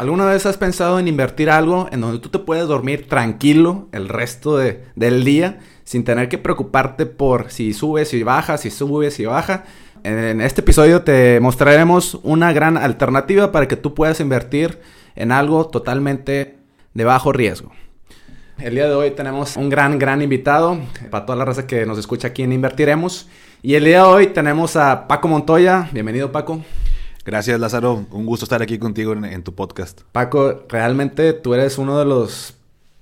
¿Alguna vez has pensado en invertir algo en donde tú te puedes dormir tranquilo el resto de, del día sin tener que preocuparte por si sube, si baja, si sube, si baja? En este episodio te mostraremos una gran alternativa para que tú puedas invertir en algo totalmente de bajo riesgo. El día de hoy tenemos un gran, gran invitado para toda la raza que nos escucha aquí en Invertiremos. Y el día de hoy tenemos a Paco Montoya. Bienvenido, Paco. Gracias, Lázaro. Un gusto estar aquí contigo en, tu podcast. Paco, realmente tú eres uno de los,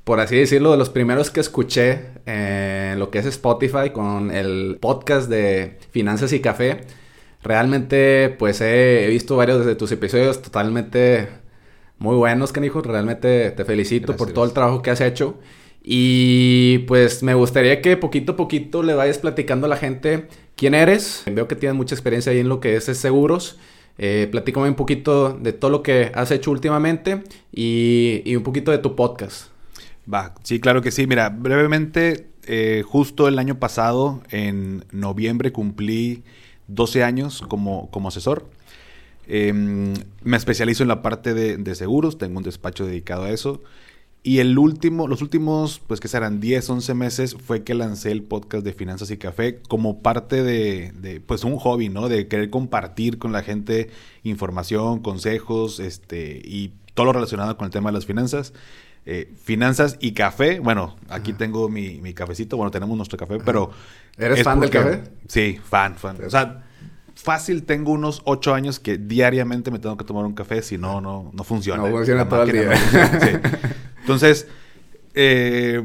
por así decirlo, de los primeros que escuché en lo que es Spotify con el podcast de Finanzas y Café. Realmente, pues he, visto varios de tus episodios totalmente muy buenos, canijo. Realmente te felicito por todo el trabajo que has hecho. Y pues me gustaría que poquito a poquito le vayas platicando a la gente quién eres. Veo que tienes mucha experiencia ahí en lo que es seguros. Eh, platícame un poquito de todo lo que has hecho últimamente y, un poquito de tu podcast. Va, sí, claro que sí. Mira, brevemente, eh, justo el año pasado, en noviembre, cumplí 12 años como, como asesor. Em, me especializo en la parte de, de, seguros, tengo un despacho dedicado a eso. Y el último, los últimos, pues que serán 10, 11 meses, fue que lancé el podcast de Finanzas y Café como parte de, pues un hobby, ¿no? De querer compartir con la gente información, consejos, este, y todo lo relacionado con el tema de las finanzas. Eh, finanzas y café. Bueno, aquí tengo mi, mi, cafecito. Bueno, tenemos nuestro café, pero... ¿Eres fan del café? Sí, fan, fan. O sea, fácil tengo unos ocho años que diariamente me tengo que tomar un café, si no, no, no funciona. No funciona todo el día. Entonces, eh,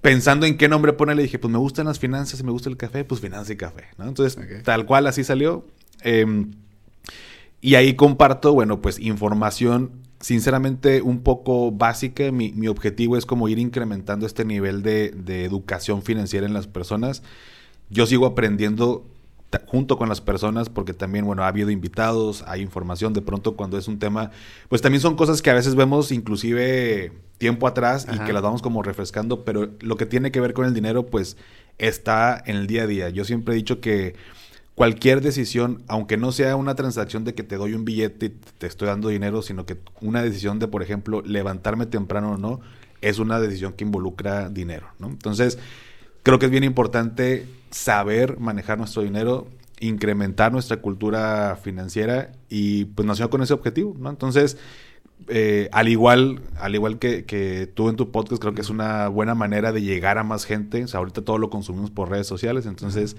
pensando en qué nombre ponerle, dije, pues me gustan las finanzas y me gusta el café, pues finanzas y café, ¿no? Entonces, tal cual así salió. Em, y ahí comparto, bueno, pues información sinceramente un poco básica. Mi, mi, objetivo es como ir incrementando este nivel de, de, educación financiera en las personas. Yo sigo aprendiendo junto con las personas, porque también, bueno, ha habido invitados, hay información, de pronto cuando es un tema, pues también son cosas que a veces vemos inclusive tiempo atrás y que las vamos como refrescando, pero lo que tiene que ver con el dinero, pues está en el día a día. Yo siempre he dicho que cualquier decisión, aunque no sea una transacción de que te doy un billete y te estoy dando dinero, sino que una decisión de, por ejemplo, levantarme temprano o no, es una decisión que involucra dinero, ¿no? Entonces, creo que es bien importante saber manejar nuestro dinero, incrementar nuestra cultura financiera y pues nació con ese objetivo, ¿no? Entonces, eh, al igual, al igual que, que, tú en tu podcast, creo que es una buena manera de llegar a más gente. O sea, ahorita todo lo consumimos por redes sociales, entonces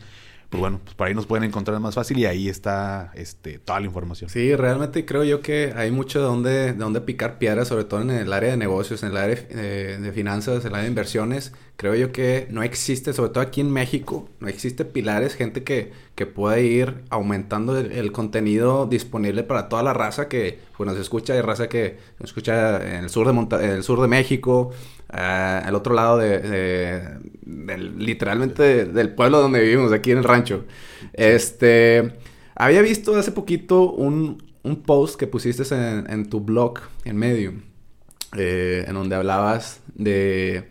pues bueno, pues por ahí nos pueden encontrar más fácil y ahí está este, toda la información. Sí, realmente creo yo que hay mucho de donde, de donde picar piedras, sobre todo en el área de negocios, en el área de, de, finanzas, en el área de inversiones. Creo yo que no existe, sobre todo aquí en México, no existe pilares, gente que, que pueda ir aumentando el, contenido disponible para toda la raza que pues, nos escucha. Hay raza que nos escucha en el sur de, en el sur de México, al eh, otro lado de, literalmente del pueblo donde vivimos, aquí en el rancho. Este, había visto hace poquito un, post que pusiste en, tu blog, en Medium, eh, en donde hablabas de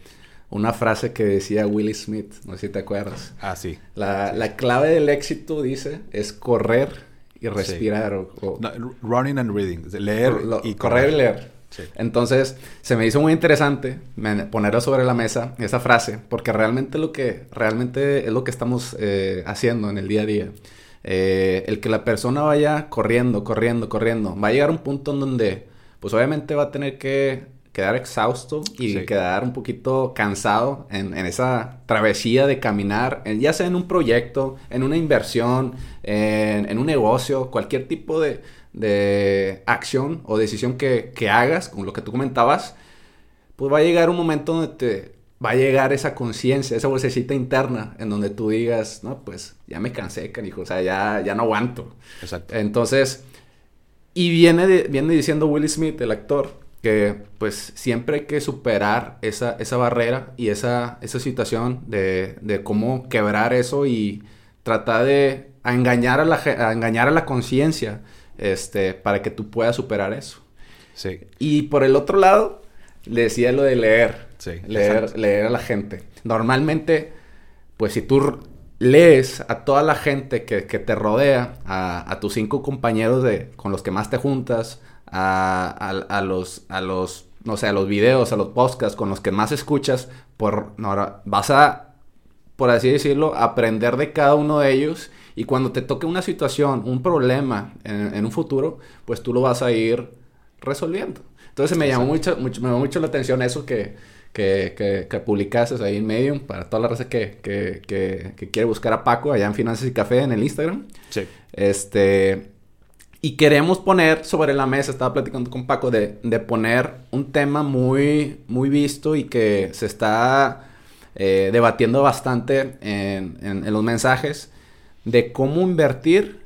una frase que decía Willie Smith, no sé si te acuerdas. Ah, sí. La, clave del éxito, dice, es correr y respirar. running and reading, leer y correr y leer. Entonces, se me hizo muy interesante ponerlo sobre la mesa, esa frase, porque realmente lo que, realmente es lo que estamos eh, haciendo en el día a día. Eh, el que la persona vaya corriendo, corriendo, corriendo, va a llegar a un punto en donde, pues obviamente va a tener que quedar exhausto y quedar un poquito cansado en, esa travesía de caminar, ya sea en un proyecto, en una inversión, en un negocio, cualquier tipo de, de acción o decisión que, hagas, como lo que tú comentabas, pues va a llegar un momento donde te va a llegar esa conciencia, esa vocecita interna, en donde tú digas, no, pues ya me cansé, canijo, o sea, ya, ya no aguanto. Exacto. Entonces, y viene, viene diciendo Will Smith, el actor, que pues siempre hay que superar esa, esa barrera y esa, esa situación de, de cómo quebrar eso y tratar de engañar a la, a engañar a la conciencia este, para que tú puedas superar eso. Sí. Y por el otro lado, le decía lo de leer. Sí, leer, leer a la gente. Normalmente, pues si tú lees a toda la gente que, te rodea, a, tus cinco compañeros de, con los que más te juntas, a, los, a los, no sé, a los videos, a los podcasts con los que más escuchas, por, no, vas a, por así decirlo, aprender de cada uno de ellos y cuando te toque una situación, un problema en, un futuro, pues tú lo vas a ir resolviendo. Entonces me llamó mucho, mucho, me llamó mucho la atención eso que, que, que, que publicaste ahí en Medium para toda la raza que, que, que, quiere buscar a Paco allá en Finanzas y Café en el Instagram. Sí. Este, y queremos poner sobre la mesa, estaba platicando con Paco, de, de poner un tema muy, muy visto y que se está eh, debatiendo bastante en, en, los mensajes de cómo invertir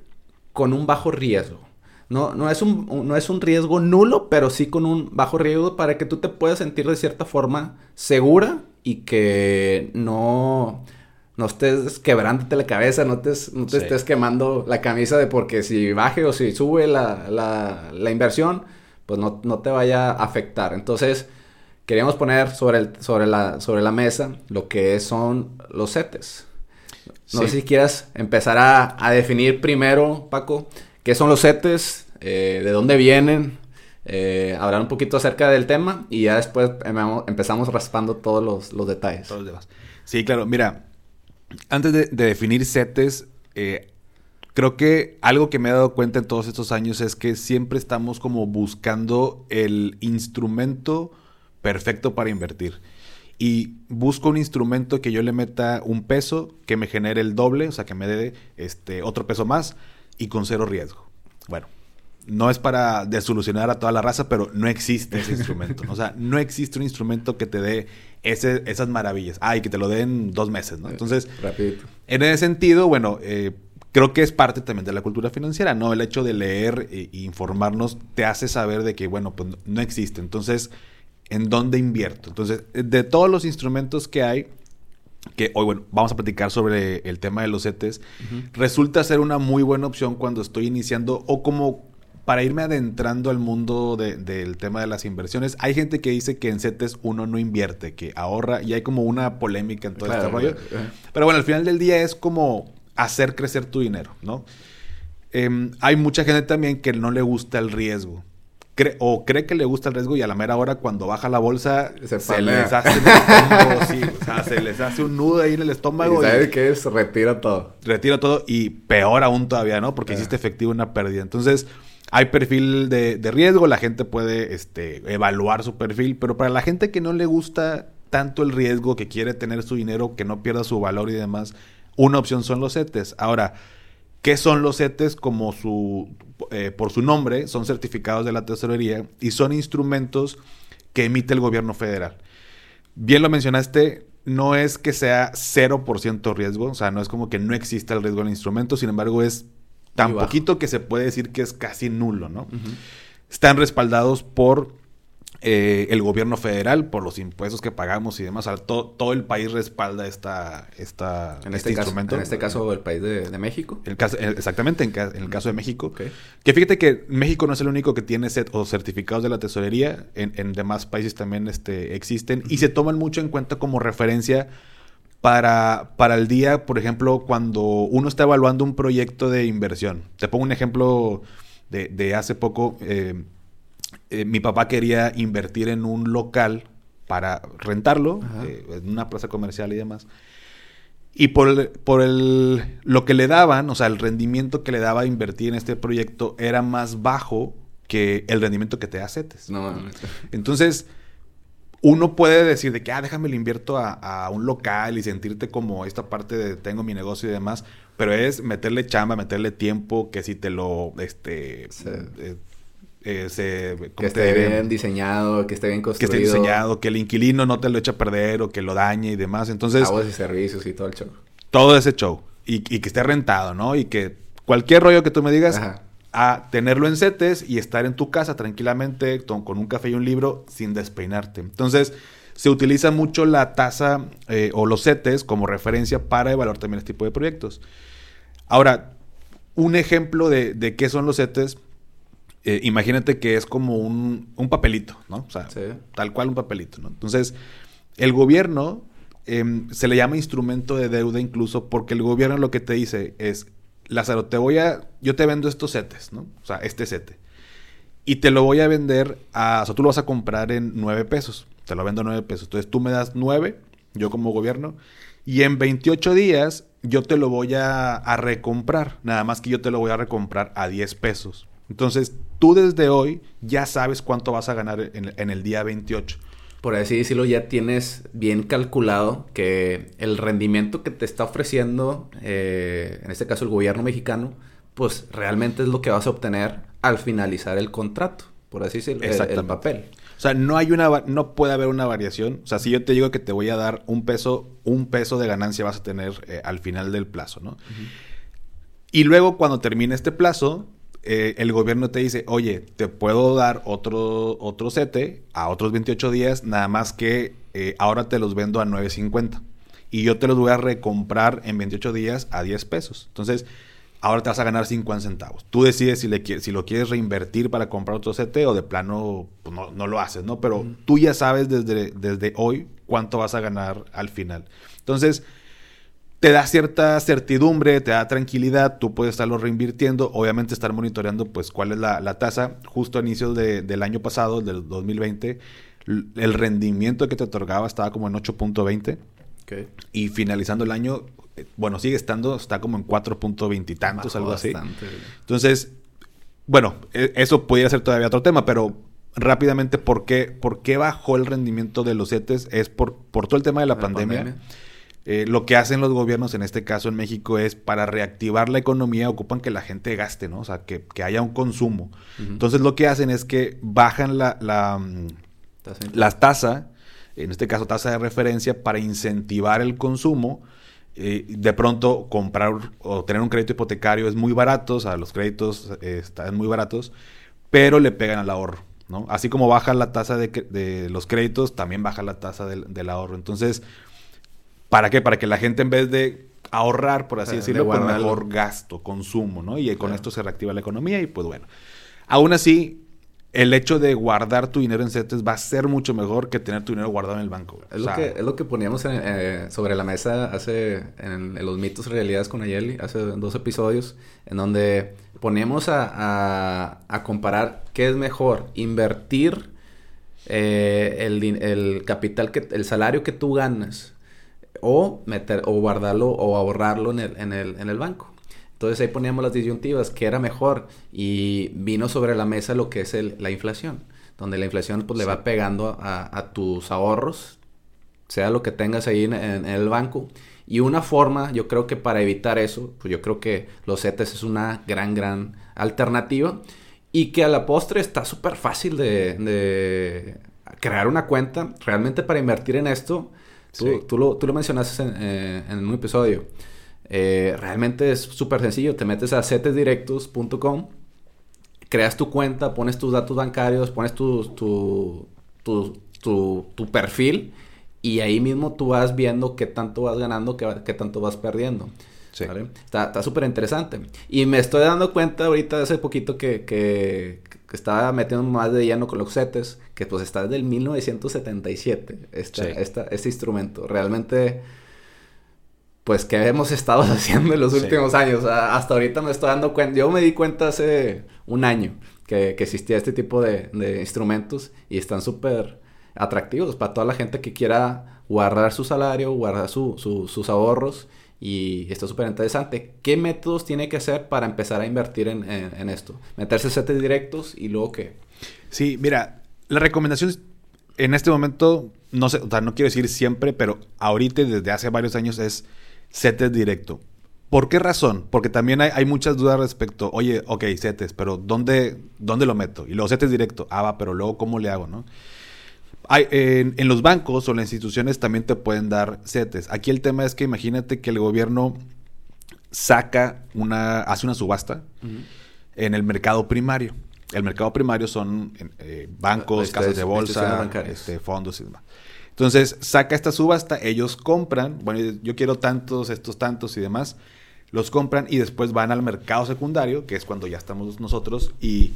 con un bajo riesgo. No, no, es un, no es un riesgo nulo, pero sí con un bajo riesgo para que tú te puedas sentir de cierta forma segura y que no no estés quebrándote la cabeza, no te, no te estés quemando la camisa de porque si baje o si sube la, la, inversión, pues no, no, te vaya a afectar. Entonces, queríamos poner sobre, el, sobre, la, sobre la mesa lo que son los CETES. No sé si quieras empezar a, a, definir primero, Paco, qué son los CETES, eh, de dónde vienen, eh, hablar un poquito acerca del tema y ya después empezamos raspando todos los, los detalles. Todos los demás. Sí, claro, mira, antes de, definir CETES, eh, creo que algo que me he dado cuenta en todos estos años es que siempre estamos como buscando el instrumento perfecto para invertir. Y busco un instrumento que yo le meta un peso, que me genere el doble, o sea, que me dé este, otro peso más y con cero riesgo. Bueno, no es para desolucionar a toda la raza, pero no existe ese instrumento. O sea, no existe un instrumento que te dé ese, esas maravillas. Ah, y que te lo den dos meses, ¿no? Entonces, en ese sentido, bueno, eh, creo que es parte también de la cultura financiera, ¿no? El hecho de leer e, informarnos te hace saber de que, bueno, pues no existe. Entonces, ¿en dónde invierto? Entonces, de todos los instrumentos que hay, que hoy, bueno, vamos a platicar sobre el tema de los CETES, resulta ser una muy buena opción cuando estoy iniciando o como para irme adentrando al mundo del tema de las inversiones, hay gente que dice que en CETES uno no invierte, que ahorra, y hay como una polémica en todo este rollo. Pero bueno, al final del día es como hacer crecer tu dinero, ¿no? Em, hay mucha gente también que no le gusta el riesgo. o cree que le gusta el riesgo y a la mera hora cuando baja la bolsa se, les hace se les hace un nudo ahí en el estómago. ¿Y sabes qué es? Retira todo. Retira todo y peor aún todavía, ¿no? Porque hiciste efectivo una pérdida. Entonces, hay perfil de, riesgo, la gente puede este, evaluar su perfil, pero para la gente que no le gusta tanto el riesgo, que quiere tener su dinero, que no pierda su valor y demás, una opción son los CETES. Ahora, ¿qué son los CETES? Como su, eh, por su nombre, son certificados de la tesorería y son instrumentos que emite el gobierno federal. Bien lo mencionaste, no es que sea 0% riesgo, o sea, no es como que no exista el riesgo en el instrumento, sin embargo es tan poquito que se puede decir que es casi nulo, ¿no? Están respaldados por eh, el gobierno federal, por los impuestos que pagamos y demás. todo, el país respalda esta, esta, en este, instrumento. en este caso, el país de, México. El caso, exactamente, en, el caso de México. Que fíjate que México no es el único que tiene set, o certificados de la tesorería. En, demás países también este, existen. Y se toman mucho en cuenta como referencia para, para el día, por ejemplo, cuando uno está evaluando un proyecto de inversión. Te pongo un ejemplo de, hace poco. Eh, eh, mi papá quería invertir en un local para rentarlo, eh, en una plaza comercial y demás. Y por, el, por el, lo que le daban, o sea, el rendimiento que le daba a invertir en este proyecto era más bajo que el rendimiento que te da CETES. No, Entonces, uno puede decir de que, ah, déjame le invierto a, un local y sentirte como esta parte de tengo mi negocio y demás, pero es meterle chamba, meterle tiempo, que si te lo, este, eh, eh, que esté bien diseñado, que esté bien construido. Que esté diseñado, que el inquilino no te lo eche a perder o que lo dañe y demás. Entonces... Aguas y servicios y todo el show. Todo ese show. Y, y que esté rentado, ¿no? Y que cualquier rollo que tú me digas, Ajá a tenerlo en setes y estar en tu casa tranquilamente con un café y un libro sin despeinarte. Entonces, se utiliza mucho la tasa eh, o los setes como referencia para evaluar también este tipo de proyectos. Ahora, un ejemplo de, qué son los setes, eh, imagínate que es como un, papelito, ¿no? O sea, tal cual un papelito, ¿no? Entonces, el gobierno em, se le llama instrumento de deuda incluso porque el gobierno lo que te dice es, Lázaro, te voy a, yo te vendo estos setes, ¿no? O sea, este sete. y te lo voy a vender a, o sea, tú lo vas a comprar en 9 pesos, te lo vendo a 9 pesos. Entonces tú me das 9, yo como gobierno, y en 28 días yo te lo voy a, recomprar, nada más que yo te lo voy a recomprar a 10 pesos. Entonces tú desde hoy ya sabes cuánto vas a ganar en, el día 28 por así decirlo, ya tienes bien calculado que el rendimiento que te está ofreciendo, eh, en este caso el gobierno mexicano, pues realmente es lo que vas a obtener al finalizar el contrato, por así decirlo, el, papel. O sea, no hay una no puede haber una variación. O sea, si yo te digo que te voy a dar un peso, un peso de ganancia vas a tener eh, al final del plazo, ¿no? Y luego cuando termine este plazo, eh, el gobierno te dice, oye, te puedo dar otro, otro sete a otros 28 días, nada más que eh, ahora te los vendo a 9.50. Y yo te los voy a recomprar en 28 días a 10 pesos. Entonces, ahora te vas a ganar 50 centavos. Tú decides si, le, si lo quieres reinvertir para comprar otro CT o de plano pues no, lo haces, ¿no? Pero tú ya sabes desde, desde hoy cuánto vas a ganar al final. Entonces, te da cierta certidumbre, te da tranquilidad, tú puedes estarlo reinvirtiendo, obviamente estar monitoreando pues cuál es la, tasa. Justo a inicios del año pasado, del 2020, el rendimiento que te otorgaba estaba como en 8.20. Y finalizando el año bueno, sigue estando, está como en 4.20 y tantos, algo así. Entonces, bueno, e, eso podría ser todavía otro tema, pero rápidamente, ¿por qué, por qué bajó el rendimiento de los CETES? Es por, por todo el tema de la, pandemia. Eh, lo que hacen los gobiernos, en este caso en México, es para reactivar la economía, ocupan que la gente gaste, ¿no? O sea, que, haya un consumo. Entonces, lo que hacen es que bajan la, la, la tasa, en este caso tasa de referencia, para incentivar el consumo eh, de pronto comprar o tener un crédito hipotecario es muy barato, o sea, los créditos eh, están muy baratos, pero le pegan al ahorro, ¿no? Así como baja la tasa de, los créditos, también baja la tasa del, ahorro. Entonces, ¿para qué? Para que la gente en vez de ahorrar, por así decirlo, pues mejor gasto, consumo, ¿no? Y con esto se reactiva la economía y pues bueno. Aún así, el hecho de guardar tu dinero en CETES va a ser mucho mejor que tener tu dinero guardado en el banco. Es, lo, que, es lo que poníamos eh, sobre la mesa hace en, los mitos y realidades con Ayeli, hace dos episodios, en donde poníamos a, comparar qué es mejor, invertir eh, el, capital, que, el salario que tú ganas o meter o guardarlo o ahorrarlo en el, en el, en el banco. Entonces ahí poníamos las disyuntivas, que era mejor, y vino sobre la mesa lo que es la inflación, donde la inflación pues, le va pegando a, tus ahorros, sea lo que tengas ahí en, el banco. Y una forma, yo creo que para evitar eso, pues yo creo que los CETES es una gran, gran alternativa. Y que a la postre está súper fácil de, crear una cuenta. Realmente para invertir en esto, tú, lo, tú lo, mencionaste en, eh, en un episodio. Eh, realmente es súper sencillo. Te metes a setesdirectos.com, creas tu cuenta, pones tus datos bancarios, pones tu, tu, tu, perfil y ahí mismo tú vas viendo qué tanto vas ganando, qué, qué tanto vas perdiendo. Está súper interesante. Y me estoy dando cuenta ahorita hace poquito que, que, estaba metiendo más de lleno con los CETES, que pues está desde el 1977, este, este instrumento. Realmente pues que hemos estado haciendo en los últimos años. Hasta ahorita me estoy dando cuenta, yo me di cuenta hace un año que, existía este tipo de, instrumentos y están súper atractivos para toda la gente que quiera guardar su salario, guardar sus ahorros y está súper interesante. ¿Qué métodos tiene que hacer para empezar a invertir en, esto? Meterse setes directos y luego qué. Sí, mira, la recomendación en este momento, no sé, o sea, no quiero decir siempre, pero ahorita desde hace varios años es CETES directo. ¿Por qué razón? Porque también hay, muchas dudas respecto, oye, ok, CETES, pero ¿dónde, ¿dónde lo meto? Y luego CETES directo, ah, va, pero luego ¿cómo le hago, no? Hay, en, los bancos o las instituciones también te pueden dar CETES. Aquí el tema es que imagínate que el gobierno saca una, hace una subasta en el mercado primario. El mercado primario son eh, bancos, casas de bolsa, este, fondos y demás. Entonces saca esta subasta, ellos compran, bueno, yo quiero tantos, estos tantos y demás, los compran y después van al mercado secundario, que es cuando ya estamos nosotros y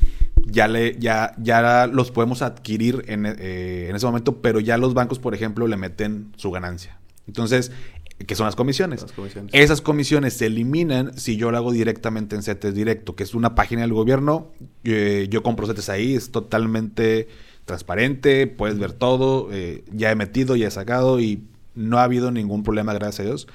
ya, le, ya, ya los podemos adquirir en, eh, en ese momento, pero ya los bancos, por ejemplo, le meten su ganancia. Entonces, que son las comisiones. Esas comisiones se eliminan si yo lo hago directamente en CETES Directo, que es una página del gobierno. Eh, yo compro CETES ahí, es totalmente transparente, puedes ver todo. Eh, ya he metido, ya he sacado y no ha habido ningún problema, gracias a Dios.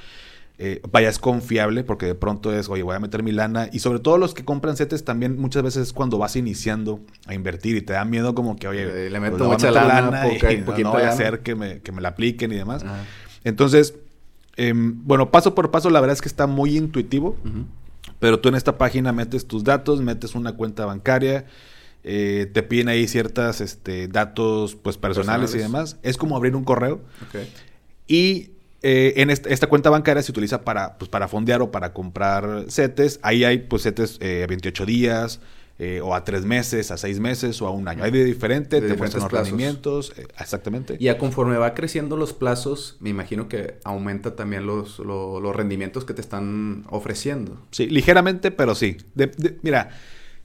Eh, vaya, es confiable porque de pronto es, oye, voy a meter mi lana. Y sobre todo los que compran CETES también muchas veces es cuando vas iniciando a invertir y te da miedo como que, oye, le meto pues, mucha lana, y no, voy a hacer que me, que me la apliquen y demás. Entonces, em, bueno, paso por paso la verdad es que está muy intuitivo. Pero tú en esta página metes tus datos, metes una cuenta bancaria, eh, te piden ahí ciertos este, datos pues personales, y demás. Es como abrir un correo. Y eh, en esta, cuenta bancaria se utiliza para, pues, para fondear o para comprar CETES. Ahí hay pues CETES eh, 28 días, eh, o a tres meses, a seis meses o a un año. Hay de diferente, de te muestran los rendimientos, eh, exactamente. Y a conforme va creciendo los plazos, me imagino que aumenta también los, los rendimientos que te están ofreciendo. Sí, ligeramente, pero sí. mira,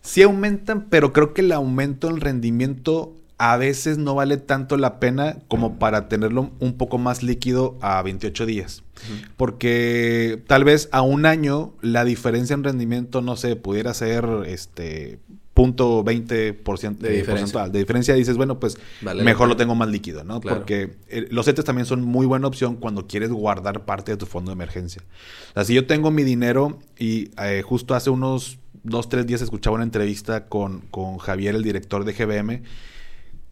sí aumentan, pero creo que el aumento en rendimiento a veces no vale tanto la pena como para tenerlo un poco más líquido a 28 días. Porque tal vez a un año la diferencia en rendimiento, no sé, pudiera ser este punto 20% de diferencia. De diferencia dices, bueno, pues mejor lo tengo más líquido, ¿no? Porque eh, los CETES también son muy buena opción cuando quieres guardar parte de tu fondo de emergencia. O sea, si yo tengo mi dinero y eh, justo hace unos dos, tres días escuchaba una entrevista con, con Javier, el director de GBM,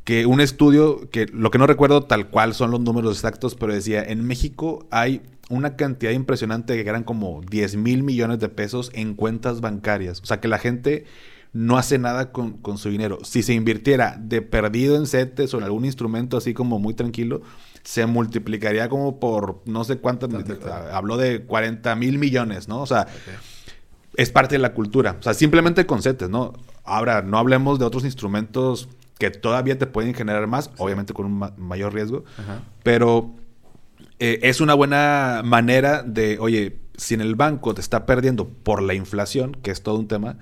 que un estudio, que lo que no recuerdo tal cual son los números exactos, pero decía, en México hay una cantidad impresionante que eran como 10 mil millones de pesos en cuentas bancarias. O sea que la gente no hace nada con, su dinero. Si se invirtiera de perdido en CETES o en algún instrumento así como muy tranquilo, se multiplicaría como por no sé cuántas, habló de 40 mil millones, ¿no? O sea, es parte de la cultura. O sea, simplemente con CETES, ¿no? Ahora, no hablemos de otros instrumentos que todavía te pueden generar más, obviamente con un mayor riesgo, pero eh, es una buena manera de, oye, si en el banco te está perdiendo por la inflación, que es todo un tema,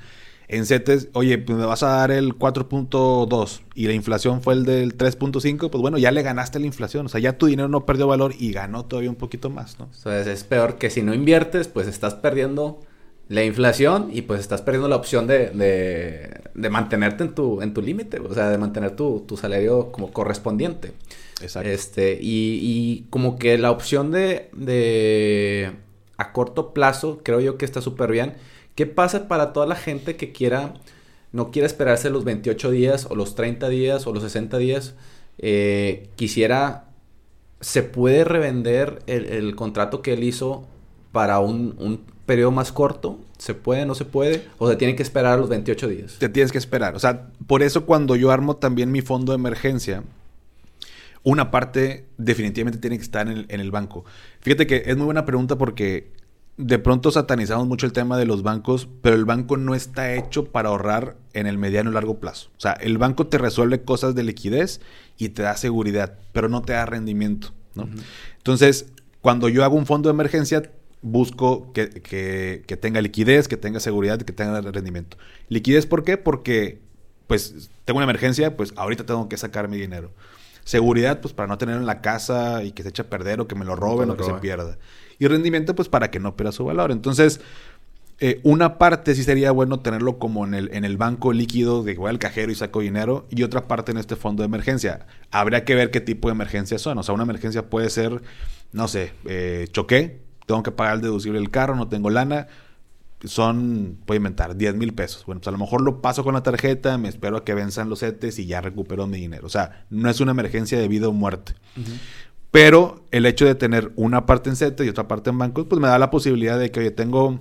en CETES, oye, pues me vas a dar el 4.2 y la inflación fue el del 3.5, pues bueno, ya le ganaste la inflación, o sea, ya tu dinero no perdió valor y ganó todavía un poquito más, ¿no? Entonces es peor que si no inviertes, pues estás perdiendo la inflación y pues estás perdiendo la opción de, de, mantenerte en tu, en tu límite, o sea, de mantener tu, tu, salario como correspondiente. Exacto. Este, y, y como que la opción de, de a corto plazo, creo yo que está súper bien. ¿Qué pasa para toda la gente que quiera, no quiera esperarse los 28 días o los 30 días o los 60 días? Eh, quisiera, ¿se puede revender el, el contrato que él hizo para un, un periodo más corto? ¿Se puede, no se puede? ¿O se tiene que esperar los 28 días? Te tienes que esperar. O sea, por eso cuando yo armo también mi fondo de emergencia, una parte definitivamente tiene que estar en el, banco. Fíjate que es muy buena pregunta porque de pronto satanizamos mucho el tema de los bancos, pero el banco no está hecho para ahorrar en el mediano y largo plazo. O sea, el banco te resuelve cosas de liquidez y te da seguridad, pero no te da rendimiento. ¿no? Entonces, cuando yo hago un fondo de emergencia, busco que, que, tenga liquidez, que tenga seguridad, que tenga rendimiento. ¿Liquidez por qué? Porque, pues, tengo una emergencia, pues ahorita tengo que sacar mi dinero. Seguridad, pues, para no tenerlo en la casa y que se eche a perder o que me lo roben o que se pierda. Y rendimiento, pues, para que no pierda su valor. Entonces, eh, una parte sí sería bueno tenerlo como en el, en el banco líquido de que voy al cajero y saco dinero y otra parte en este fondo de emergencia. Habría que ver qué tipo de emergencias son. O sea, una emergencia puede ser, no sé, eh, choqué, tengo que pagar el deducible del carro, no tengo lana, son, voy a inventar, 10 mil pesos. Bueno, pues a lo mejor lo paso con la tarjeta, me espero a que venzan los CETES y ya recupero mi dinero. O sea, no es una emergencia de vida o muerte. Pero el hecho de tener una parte en CETES y otra parte en bancos, pues me da la posibilidad de que, oye, tengo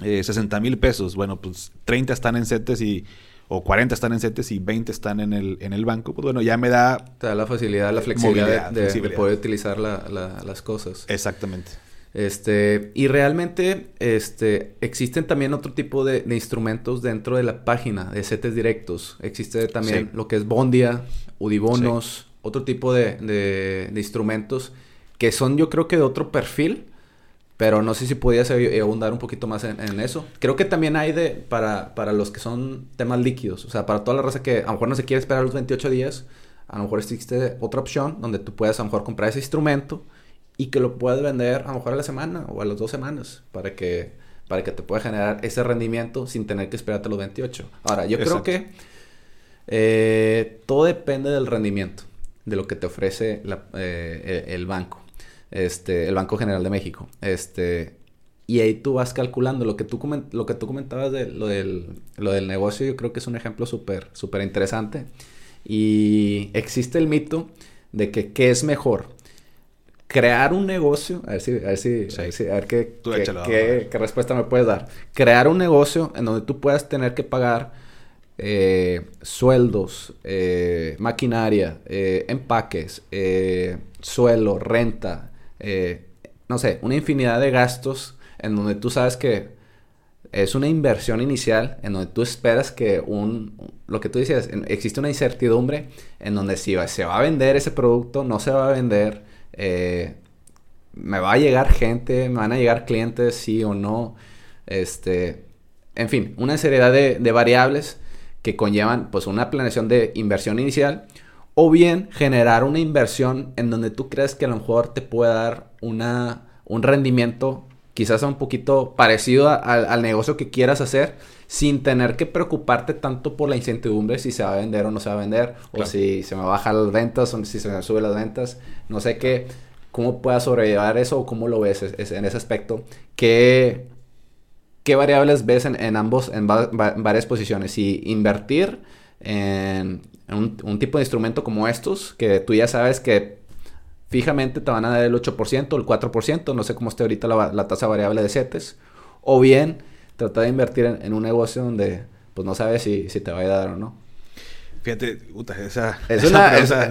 60 eh, mil pesos. Bueno, pues 30 están en CETES y o 40 están en CETES y 20 están en el, en el banco, pues bueno, ya me da... Te da la facilidad, la flexibilidad de, poder utilizar las cosas. Exactamente. Este, y realmente este, existen también otro tipo de, instrumentos dentro de la página de CETES directos. Existe también lo que es Bondia, Udibonos, otro tipo de, de, instrumentos que son yo creo que de otro perfil, pero no sé si podías abundar un poquito más en, eso. Creo que también hay de para, para los que son temas líquidos, o sea, para toda la raza que a lo mejor no se quiere esperar los 28 días, a lo mejor existe otra opción donde tú puedas a lo mejor comprar ese instrumento y que lo puedas vender a lo mejor a la semana o a las dos semanas para que, para que te pueda generar ese rendimiento sin tener que esperarte los 28. Ahora, yo creo que eh, todo depende del rendimiento, de lo que te ofrece eh, el banco, este, el Banco General de México. Este, y ahí tú vas calculando lo que tú, lo que tú comentabas de lo del, lo del negocio, yo creo que es un ejemplo súper súper interesante. Y existe el mito de que qué es mejor, crear un negocio, a ver si, a ver si, a ver, qué, qué, respuesta me puedes dar. Crear un negocio en donde tú puedas tener que pagar eh, sueldos, eh, maquinaria, eh, empaques, suelo, renta, no sé, una infinidad de gastos en donde tú sabes que es una inversión inicial en donde tú esperas que un, lo que tú dices, existe una incertidumbre en donde si se va a vender ese producto, no se va a vender, eh, me va a llegar gente, me van a llegar clientes, sí o no, este, en fin, una serie de, de variables que conllevan pues una planeación de inversión inicial o bien generar una inversión en donde tú crees que a lo mejor te puede dar una, un rendimiento quizás un poquito parecido al negocio que quieras hacer, sin tener que preocuparte tanto por la incertidumbre si se va a vender o no se va a vender, o si se me bajan las ventas o si se me suben las ventas. No sé qué, cómo puedas sobrellevar eso o cómo lo ves en ese aspecto. ¿Qué, qué variables ves en, ambos, en varias posiciones? Si invertir en, un, tipo de instrumento como estos, que tú ya sabes que fijamente te van a dar el 8%, el 4%, no sé cómo esté ahorita la, tasa variable de CETES, o bien tratar de invertir en, un negocio donde pues no sabes si, si, te va a dar o no. Fíjate, esa, es,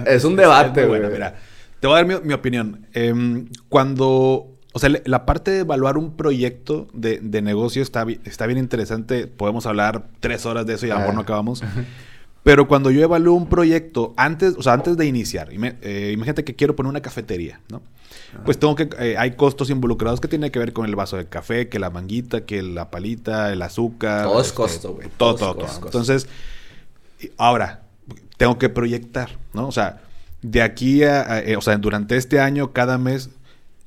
es, un debate, güey. Mira, te voy a dar mi, opinión. Em, cuando, o sea, la parte de evaluar un proyecto de, de negocio está, está bien interesante. Podemos hablar tres horas de eso y a lo mejor no ah. acabamos. Pero cuando yo evalúo un proyecto antes, o sea, antes de iniciar, eh, imagínate que quiero poner una cafetería, ¿no? Pues tengo que, eh, hay costos involucrados que tienen que ver con el vaso de café, que la manguita, que la palita, el azúcar. Todo es este, costo, güey. Todo, todo, todo. Entonces, ahora, tengo que proyectar, ¿no? O sea, de aquí a, eh, o sea, durante este año, cada mes,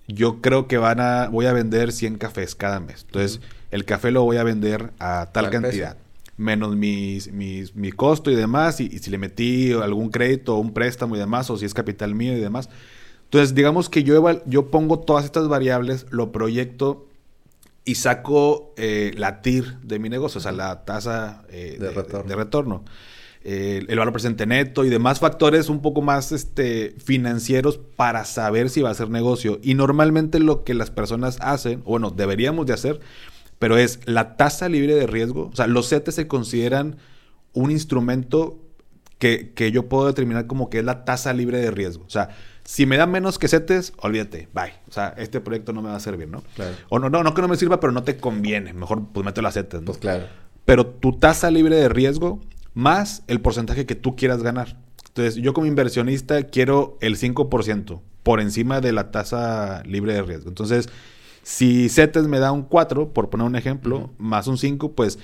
yo creo que van a, voy a vender 100 cafés cada mes. Entonces, el café lo voy a vender a tal cantidad menos mis, mis, mi costo y demás, y, si le metí algún crédito o un préstamo y demás, o si es capital mío y demás. Entonces, digamos que yo, yo pongo todas estas variables, lo proyecto y saco eh, la TIR de mi negocio, o sea, la tasa eh, de, retorno. Eh, el valor presente neto y demás factores un poco más este, financieros para saber si va a ser negocio. Y normalmente lo que las personas hacen, o bueno, deberíamos de hacer, pero es la tasa libre de riesgo. O sea, los CETES se consideran un instrumento que, yo puedo determinar como que es la tasa libre de riesgo. O sea, si me da menos que CETES, olvídate, bye. O sea, este proyecto no me va a servir, ¿no? Claro. O no, no, no que no me sirva, pero no te conviene. Mejor pues meto las CETES, ¿no? Pues claro. Pero tu tasa libre de riesgo más el porcentaje que tú quieras ganar. Entonces, yo como inversionista quiero el 5% por encima de la tasa libre de riesgo. Entonces, si CETES me da un 4, por poner un ejemplo, más un 5, pues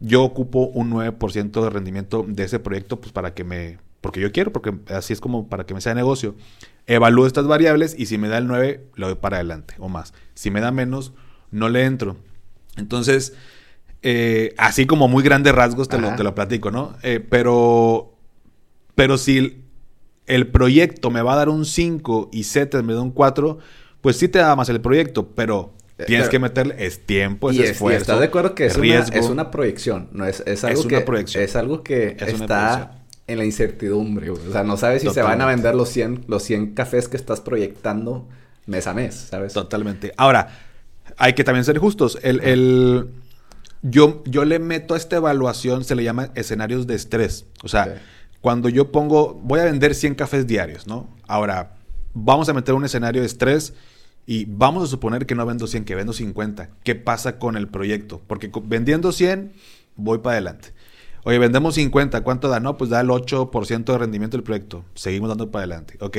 yo ocupo un 9% de rendimiento de ese proyecto, pues para que me, porque yo quiero, porque así es como para que me sea negocio. Evalúo estas variables y si me da el 9, lo doy para adelante o más. Si me da menos, no le entro. Entonces, eh, así como muy grandes rasgos te, lo, te lo, platico, ¿no? Eh, pero, pero si el proyecto me va a dar un 5 y CETES me da un 4, pues sí te da más el proyecto, pero eh, tienes que meterle, es tiempo, es esfuerzo. Y estás de acuerdo que es, Una, es una proyección, no es, es algo que proyección. es algo que está en la incertidumbre, O sea, no sabes si se van a vender los 100, los 100 cafés que estás proyectando mes a mes, ¿sabes? Totalmente. Ahora, hay que también ser justos. El, el yo, yo le meto a esta evaluación, se le llama escenarios de estrés. O sea, cuando yo pongo, voy a vender 100 cafés diarios, ¿no? Ahora, vamos a meter un escenario de estrés y vamos a suponer que no vendo 100, que vendo 50. ¿Qué pasa con el proyecto? Porque vendiendo 100, voy para adelante. Oye, vendemos 50, ¿cuánto da? No, pues da el 8% de rendimiento del proyecto. Seguimos dando para adelante. Ok,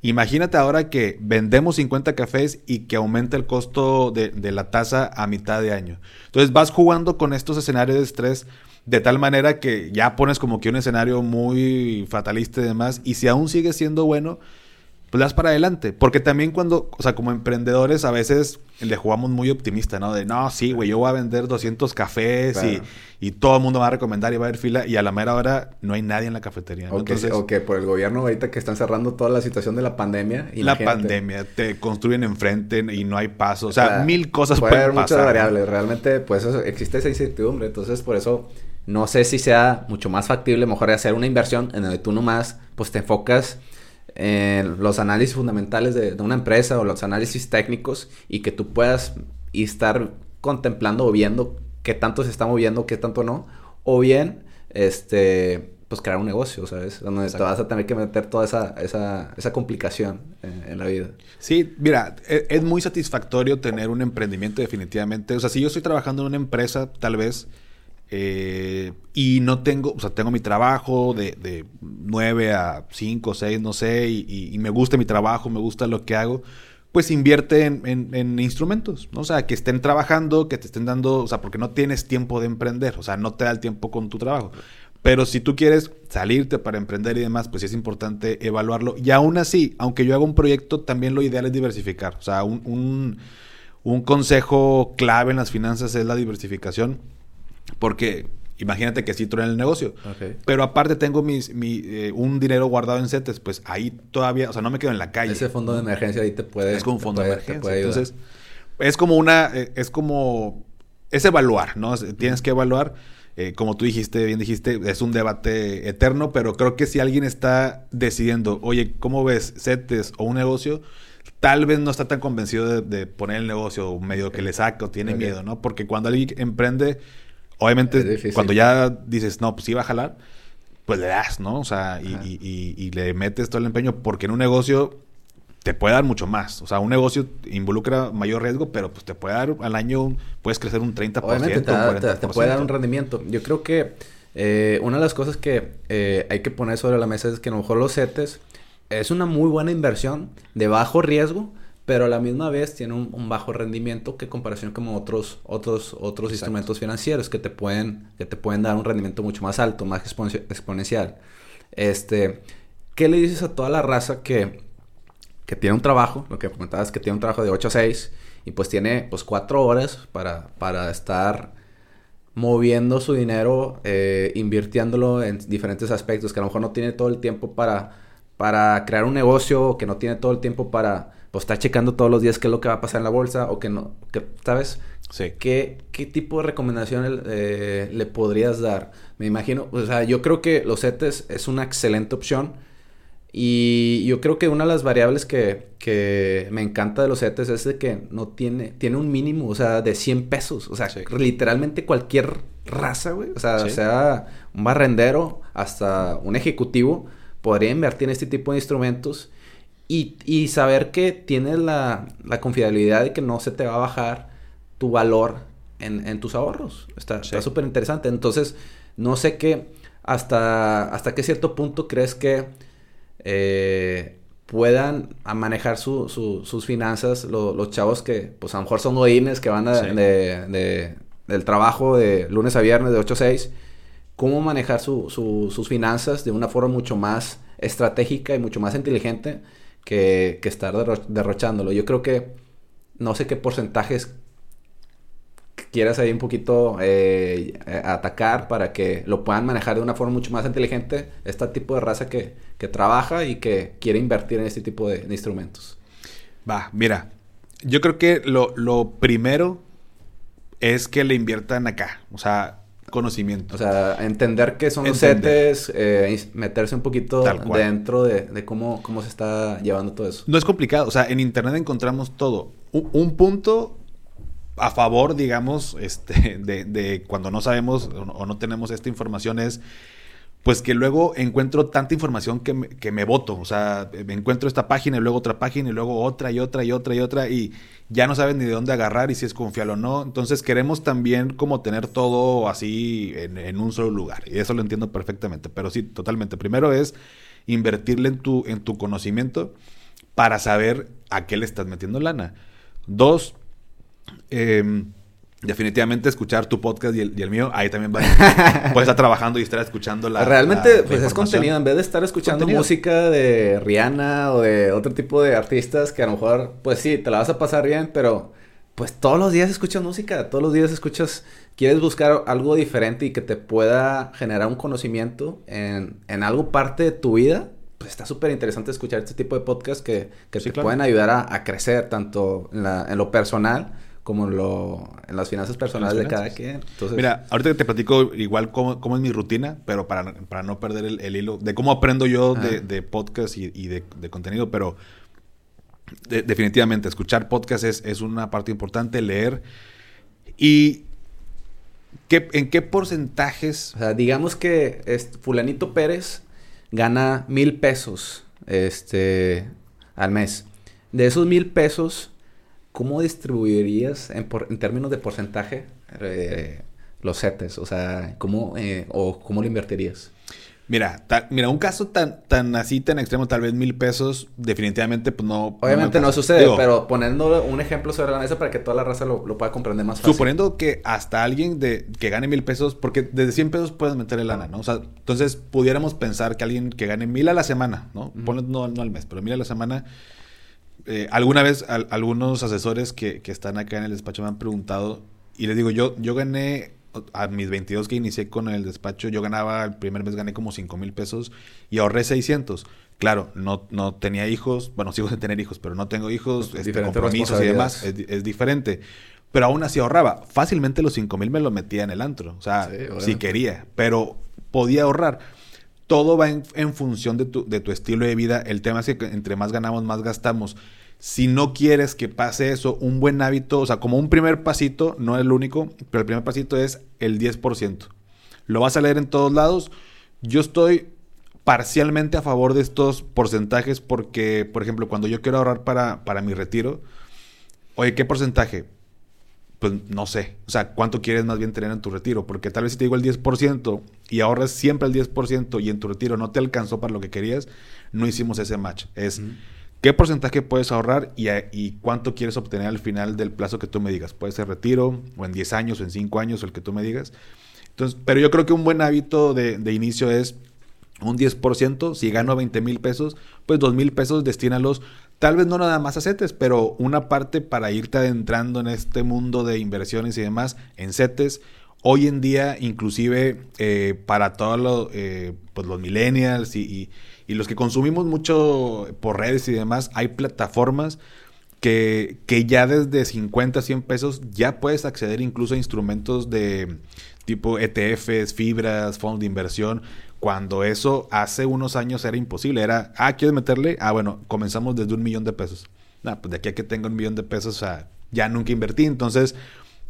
imagínate ahora que vendemos 50 cafés y que aumenta el costo de, de la tasa a mitad de año. Entonces vas jugando con estos escenarios de estrés de tal manera que ya pones como que un escenario muy fatalista y demás. Y si aún sigue siendo bueno, pues das para adelante. Porque también cuando, o sea, como emprendedores a veces le jugamos muy optimista, ¿no? De, no, sí, güey, yo voy a vender 200 cafés y, y, todo el mundo va a recomendar y va a haber fila. Y a la mera hora no hay nadie en la cafetería. O, que, o, que, por el gobierno ahorita que están cerrando toda la situación de la pandemia. Y la, pandemia, te construyen enfrente y no hay paso. O sea, mil cosas puede haber muchas variables. Realmente, pues existe esa incertidumbre. Entonces, por eso no sé si sea mucho más factible, mejor hacer una inversión en donde tú nomás, pues te enfocas en los análisis fundamentales de, una empresa o los análisis técnicos y que tú puedas estar contemplando o viendo qué tanto se está moviendo, qué tanto no, o bien, este, pues crear un negocio, ¿sabes? Donde te vas a tener que meter toda esa, esa, esa complicación en, la vida. Sí, mira, es, es, muy satisfactorio tener un emprendimiento definitivamente. O sea, si yo estoy trabajando en una empresa, tal vez eh, y no tengo, o sea, tengo mi trabajo de, de 9 a 5, 6, no sé, y, me gusta mi trabajo, me gusta lo que hago, pues invierte en, instrumentos, ¿no? O sea, que estén trabajando, que te estén dando, o sea, porque no tienes tiempo de emprender, o sea, no te da el tiempo con tu trabajo. Pero si tú quieres salirte para emprender y demás, pues es importante evaluarlo. Y aún así, aunque yo haga un proyecto, también lo ideal es diversificar. O sea, un, un consejo clave en las finanzas es la diversificación porque imagínate que sí en el negocio. Pero aparte tengo mis, mi, eh, un dinero guardado en CETES, pues ahí todavía, o sea, no me quedo en la calle. Ese fondo de emergencia ahí te puede... Es como un fondo de emergencia. Entonces, es como una, eh, es como, es evaluar, ¿no? Tienes que evaluar. Eh, como tú dijiste, bien dijiste, es un debate eterno, pero creo que si alguien está decidiendo, oye, ¿cómo ves CETES o un negocio? Tal vez no está tan convencido de, poner el negocio medio que le saca o tiene miedo, ¿no? Porque cuando alguien emprende, Obviamente, cuando ya dices, no, pues sí va a jalar, pues le das, ¿no? O sea, y, le metes todo el empeño, porque en un negocio te puede dar mucho más. O sea, un negocio involucra mayor riesgo, pero pues te puede dar al año, puedes crecer un 30%, Obviamente te, puede dar un rendimiento. Yo creo que eh, una de las cosas que eh, hay que poner sobre la mesa es que a lo mejor los CETES es una muy buena inversión de bajo riesgo, pero a la misma vez tiene un, bajo rendimiento que comparación con otros otros otros instrumentos financieros que te pueden que te pueden dar un rendimiento mucho más alto, más exponencial. Este, ¿qué le dices a toda la raza que que tiene un trabajo, lo que comentabas que tiene un trabajo de 8 a 6 y pues tiene pues 4 horas para para estar moviendo su dinero, eh, invirtiéndolo en diferentes aspectos, que a lo mejor no tiene todo el tiempo para para crear un negocio, que no tiene todo el tiempo para pues está checando todos los días qué es lo que va a pasar en la bolsa o que no, que, ¿sabes? Sí. ¿Qué, ¿Qué tipo de recomendación eh, le podrías dar? Me imagino, o sea, yo creo que los CETES es una excelente opción y yo creo que una de las variables que, que me encanta de los CETES es de que no tiene, tiene un mínimo, o sea, de 100 pesos, o sea, literalmente cualquier raza, güey, o sea, sea un barrendero hasta un ejecutivo podría invertir en este tipo de instrumentos y, saber que tienes la, confiabilidad de que no se te va a bajar tu valor en, tus ahorros. Está súper interesante. Entonces, no sé qué, hasta, hasta qué cierto punto crees que eh, puedan manejar sus finanzas los chavos que, pues a lo mejor son godines que van de, del trabajo de lunes a viernes de 8 a 6. Cómo manejar sus finanzas de una forma mucho más estratégica y mucho más inteligente que, estar derrochándolo. Yo creo que no sé qué porcentajes quieras ahí un poquito eh, atacar para que lo puedan manejar de una forma mucho más inteligente este tipo de raza que, trabaja y que quiere invertir en este tipo de, instrumentos. Va, mira, yo creo que lo, lo primero es que le inviertan acá. O sea, conocimiento. O sea, entender qué son los CETES, eh, meterse un poquito dentro de, cómo, cómo se está llevando todo eso. No es complicado, o sea, en internet encontramos todo. Un, punto a favor, digamos, este, de, de cuando no sabemos o no tenemos esta información es pues que luego encuentro tanta información que me, que me voto. O sea, me encuentro esta página y luego otra página y luego otra y otra y otra y otra y ya no sabes ni de dónde agarrar y si es confiable o no. Entonces queremos también como tener todo así en, un solo lugar. Y eso lo entiendo perfectamente. Pero sí, totalmente. Primero es invertirle en tu, en tu conocimiento para saber a qué le estás metiendo lana. Dos, em, definitivamente escuchar tu podcast y el, mío, ahí también va. puedes estar trabajando y estar escuchando la. Realmente, pues es contenido. En vez de estar escuchando música de Rihanna o de otro tipo de artistas que a lo mejor, pues sí, te la vas a pasar bien, pero pues todos los días escuchas música, todos los días escuchas. Quieres buscar algo diferente y que te pueda generar un conocimiento en, en algo parte de tu vida. Pues está súper interesante escuchar este tipo de podcasts que, que te pueden ayudar a, a crecer tanto en, la, en lo personal como lo, en las finanzas personales de cada quien. Mira, ahorita te platico igual cómo, cómo es mi rutina, pero para, para no perder el, hilo de cómo aprendo yo de, de, podcast y, y de, de, contenido, pero definitivamente escuchar podcast es, es, una parte importante, leer. ¿Y qué, en qué porcentajes? O sea, digamos que fulanito Pérez gana mil pesos este, al mes. De esos mil pesos ¿cómo distribuirías en, términos de porcentaje eh, los setes? O sea, ¿cómo, eh, o ¿cómo lo invertirías? Mira, mira, un caso tan, tan así, tan extremo, tal vez mil pesos, definitivamente, pues no. Obviamente no, sucede, pero poniendo un ejemplo sobre la mesa para que toda la raza lo, pueda comprender más fácil. Suponiendo que hasta alguien de, que gane mil pesos, porque desde 100 pesos puedes meterle lana, ¿no? O sea, entonces pudiéramos pensar que alguien que gane mil a la semana, ¿no? no, no al mes, pero mil a la semana eh, alguna vez algunos asesores que, que, están acá en el despacho me han preguntado y les digo, yo, yo gané a mis 22 que inicié con el despacho, yo ganaba, el primer mes gané como 5 mil pesos y ahorré 600. Claro, no, no tenía hijos, bueno, sigo sin tener hijos, pero no tengo hijos, este, compromisos y demás, es, diferente. Pero aún así ahorraba. Fácilmente los 5 mil me lo metía en el antro, o sea, si quería, pero podía ahorrar todo va en, función de tu, de tu, estilo de vida. El tema es que entre más ganamos, más gastamos. Si no quieres que pase eso, un buen hábito, o sea, como un primer pasito, no el único, pero el primer pasito es el 10%. Lo vas a leer en todos lados. Yo estoy parcialmente a favor de estos porcentajes porque, por ejemplo, cuando yo quiero ahorrar para, para mi retiro, oye, ¿qué porcentaje? Pues no sé. O sea, ¿cuánto quieres más bien tener en tu retiro? Porque tal vez si te digo el 10% y ahorras siempre el 10% y en tu retiro no te alcanzó para lo que querías, no hicimos ese match. Es qué porcentaje puedes ahorrar y, cuánto quieres obtener al final del plazo que tú me digas. Puede ser retiro o en 10 años o en 5 años o el que tú me digas. Entonces, pero yo creo que un buen hábito de, de inicio es un 10%, si gano 20 mil pesos, pues 2 mil pesos destínalos, tal vez no nada más a pero una parte para irte adentrando en este mundo de inversiones y demás en CETES. Hoy en día, inclusive eh, para todos los, eh, pues los millennials y, y, los que consumimos mucho por redes y demás, hay plataformas que, que ya desde 50, 100 pesos ya puedes acceder incluso a instrumentos de tipo ETFs, fibras, fondos de inversión cuando eso hace unos años era imposible. Era, ah, ¿quieres meterle? Ah, bueno, comenzamos desde un millón de pesos. No, pues de aquí a que tenga un millón de pesos, o sea, ya nunca invertí. Entonces,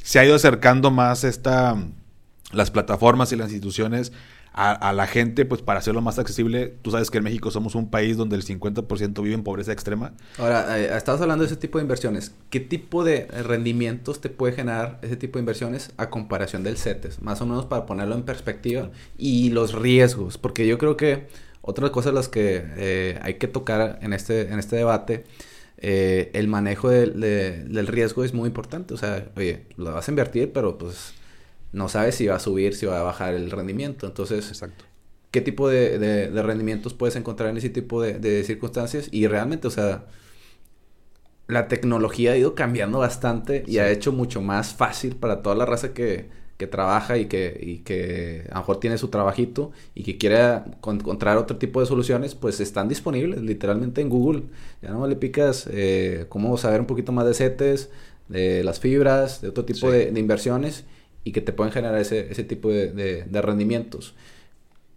se ha ido acercando más esta, las plataformas y las instituciones a, la gente, pues para hacerlo más accesible, tú sabes que en México somos un país donde el 50% vive en pobreza extrema. Ahora, eh, estabas hablando de ese tipo de inversiones. ¿Qué tipo de rendimientos te puede generar ese tipo de inversiones a comparación del CETES? Más o menos para ponerlo en perspectiva. Y los riesgos, porque yo creo que otra cosa las que eh, hay que tocar en este, en este debate, eh, el manejo del riesgo es muy importante. O sea, oye, lo vas a invertir, pero pues no sabes si va a subir, si va a bajar el rendimiento. Entonces, Exacto. ¿qué tipo de, rendimientos puedes encontrar en ese tipo de, circunstancias? Y realmente, o sea, la tecnología ha ido cambiando bastante y ha hecho mucho más fácil para toda la raza que, que trabaja y que, y que a lo mejor tiene su trabajito y que quiere encontrar otro tipo de soluciones, pues están disponibles literalmente en Google. Ya no le picas eh, cómo saber un poquito más de CETES, de las fibras, de otro tipo de, de inversiones y que te pueden generar ese, ese tipo de, de, rendimientos.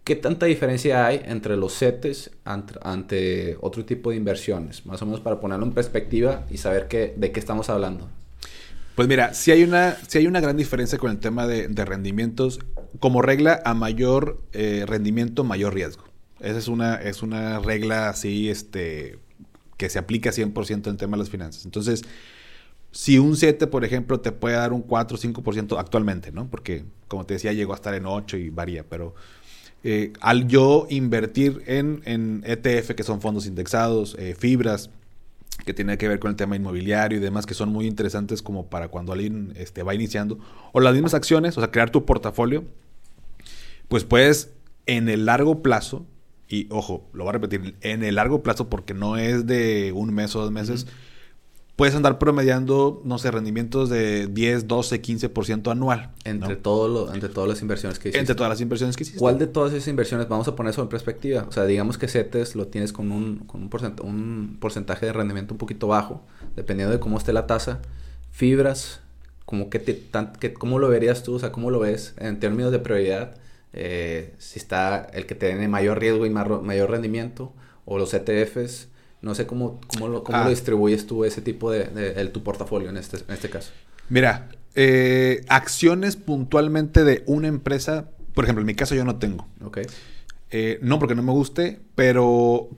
¿Qué tanta diferencia hay entre los CETES ante, otro tipo de inversiones? Más o menos para ponerlo en perspectiva y saber qué, de qué estamos hablando. Pues mira, si hay una, si hay una gran diferencia con el tema de, de rendimientos. Como regla, a mayor eh, rendimiento, mayor riesgo. Esa es una, es una regla así, este, que se aplica 100% en el tema de las finanzas. Entonces, si un 7, por ejemplo, te puede dar un 4 o 5% actualmente, ¿no? Porque, como te decía, llegó a estar en 8 y varía, pero eh, al yo invertir en, en, ETF, que son fondos indexados, eh, fibras, que tiene que ver con el tema inmobiliario y demás, que son muy interesantes como para cuando alguien este, va iniciando. O las mismas acciones, o sea, crear tu portafolio, pues puedes en el largo plazo, y ojo, lo voy a repetir, en el largo plazo porque no es de un mes o dos meses, puedes andar promediando, no sé, rendimientos de 10, 12, 15% anual. Entre, todo lo, entre todas las inversiones que hiciste. Entre todas las inversiones que hiciste. ¿Cuál de todas esas inversiones, vamos a poner eso en perspectiva? O sea, digamos que CETES lo tienes con un, con un, un porcentaje de rendimiento un poquito bajo, dependiendo de cómo esté la tasa. Fibras, como que, te, que ¿cómo lo verías tú? O sea, ¿cómo lo ves en términos de prioridad? Eh, si está el que tiene mayor riesgo y mayor rendimiento, o los ETFs no sé cómo, cómo, lo, cómo lo ah. distribuyes tú ese tipo de, tu portafolio en este, en este caso. Mira, eh, acciones puntualmente de una empresa, por ejemplo, en mi caso yo no tengo. Ok. Eh, no porque no me guste, pero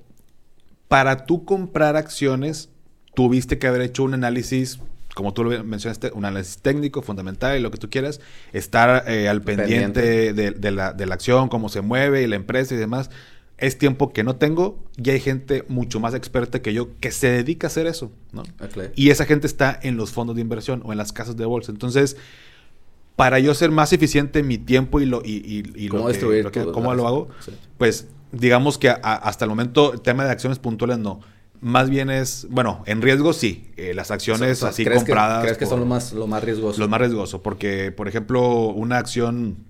para tú comprar acciones, tuviste que haber hecho un análisis, como tú lo mencionaste, un análisis técnico, fundamental y lo que tú quieras, estar eh, al pendiente, De, la, de la acción, cómo se mueve y la empresa y demás es tiempo que no tengo y hay gente mucho más experta que yo que se dedica a hacer eso, ¿no? Y esa gente está en los fondos de inversión o en las casas de bolsa. Entonces, para yo ser más eficiente en mi tiempo y lo y, ¿Cómo lo, que, ¿cómo lo hago, pues digamos que hasta el momento el tema de acciones puntuales no. Más bien es, bueno, en riesgo sí, eh, las acciones así compradas. ¿Crees que son lo más, lo más riesgoso? Lo más riesgoso, porque, por ejemplo, una acción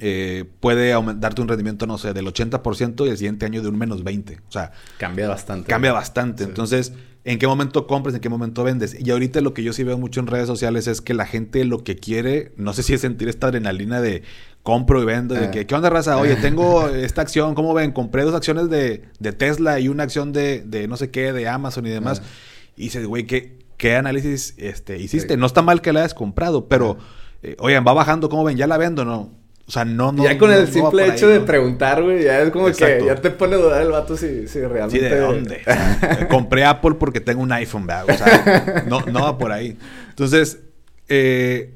eh, puede darte un rendimiento, no sé, del 80% y el siguiente año de un menos 20. O sea, cambia bastante. Cambia bastante. Entonces, ¿en qué momento compras, en qué momento vendes? Y ahorita lo que yo sí veo mucho en redes sociales es que la gente lo que quiere, no sé si es sentir esta adrenalina de compro y vendo, de eh. que, ¿qué onda, raza? Oye, tengo esta acción, ¿cómo ven? Compré dos acciones de, Tesla y una acción de, no sé qué, de Amazon y demás. Y dices, güey, ¿qué, ¿qué análisis este, hiciste? No está mal que la hayas comprado, pero, eh, oigan, va bajando, ¿cómo ven? ¿Ya la vendo no? O sea, no, no. Ya con el simple hecho de preguntar, güey, ya es como que ya te pone a dudar el vato si, si realmente. Sí, ¿de dónde? compré Apple porque tengo un iPhone, ¿verdad? O sea, no, no va por ahí. Entonces, eh,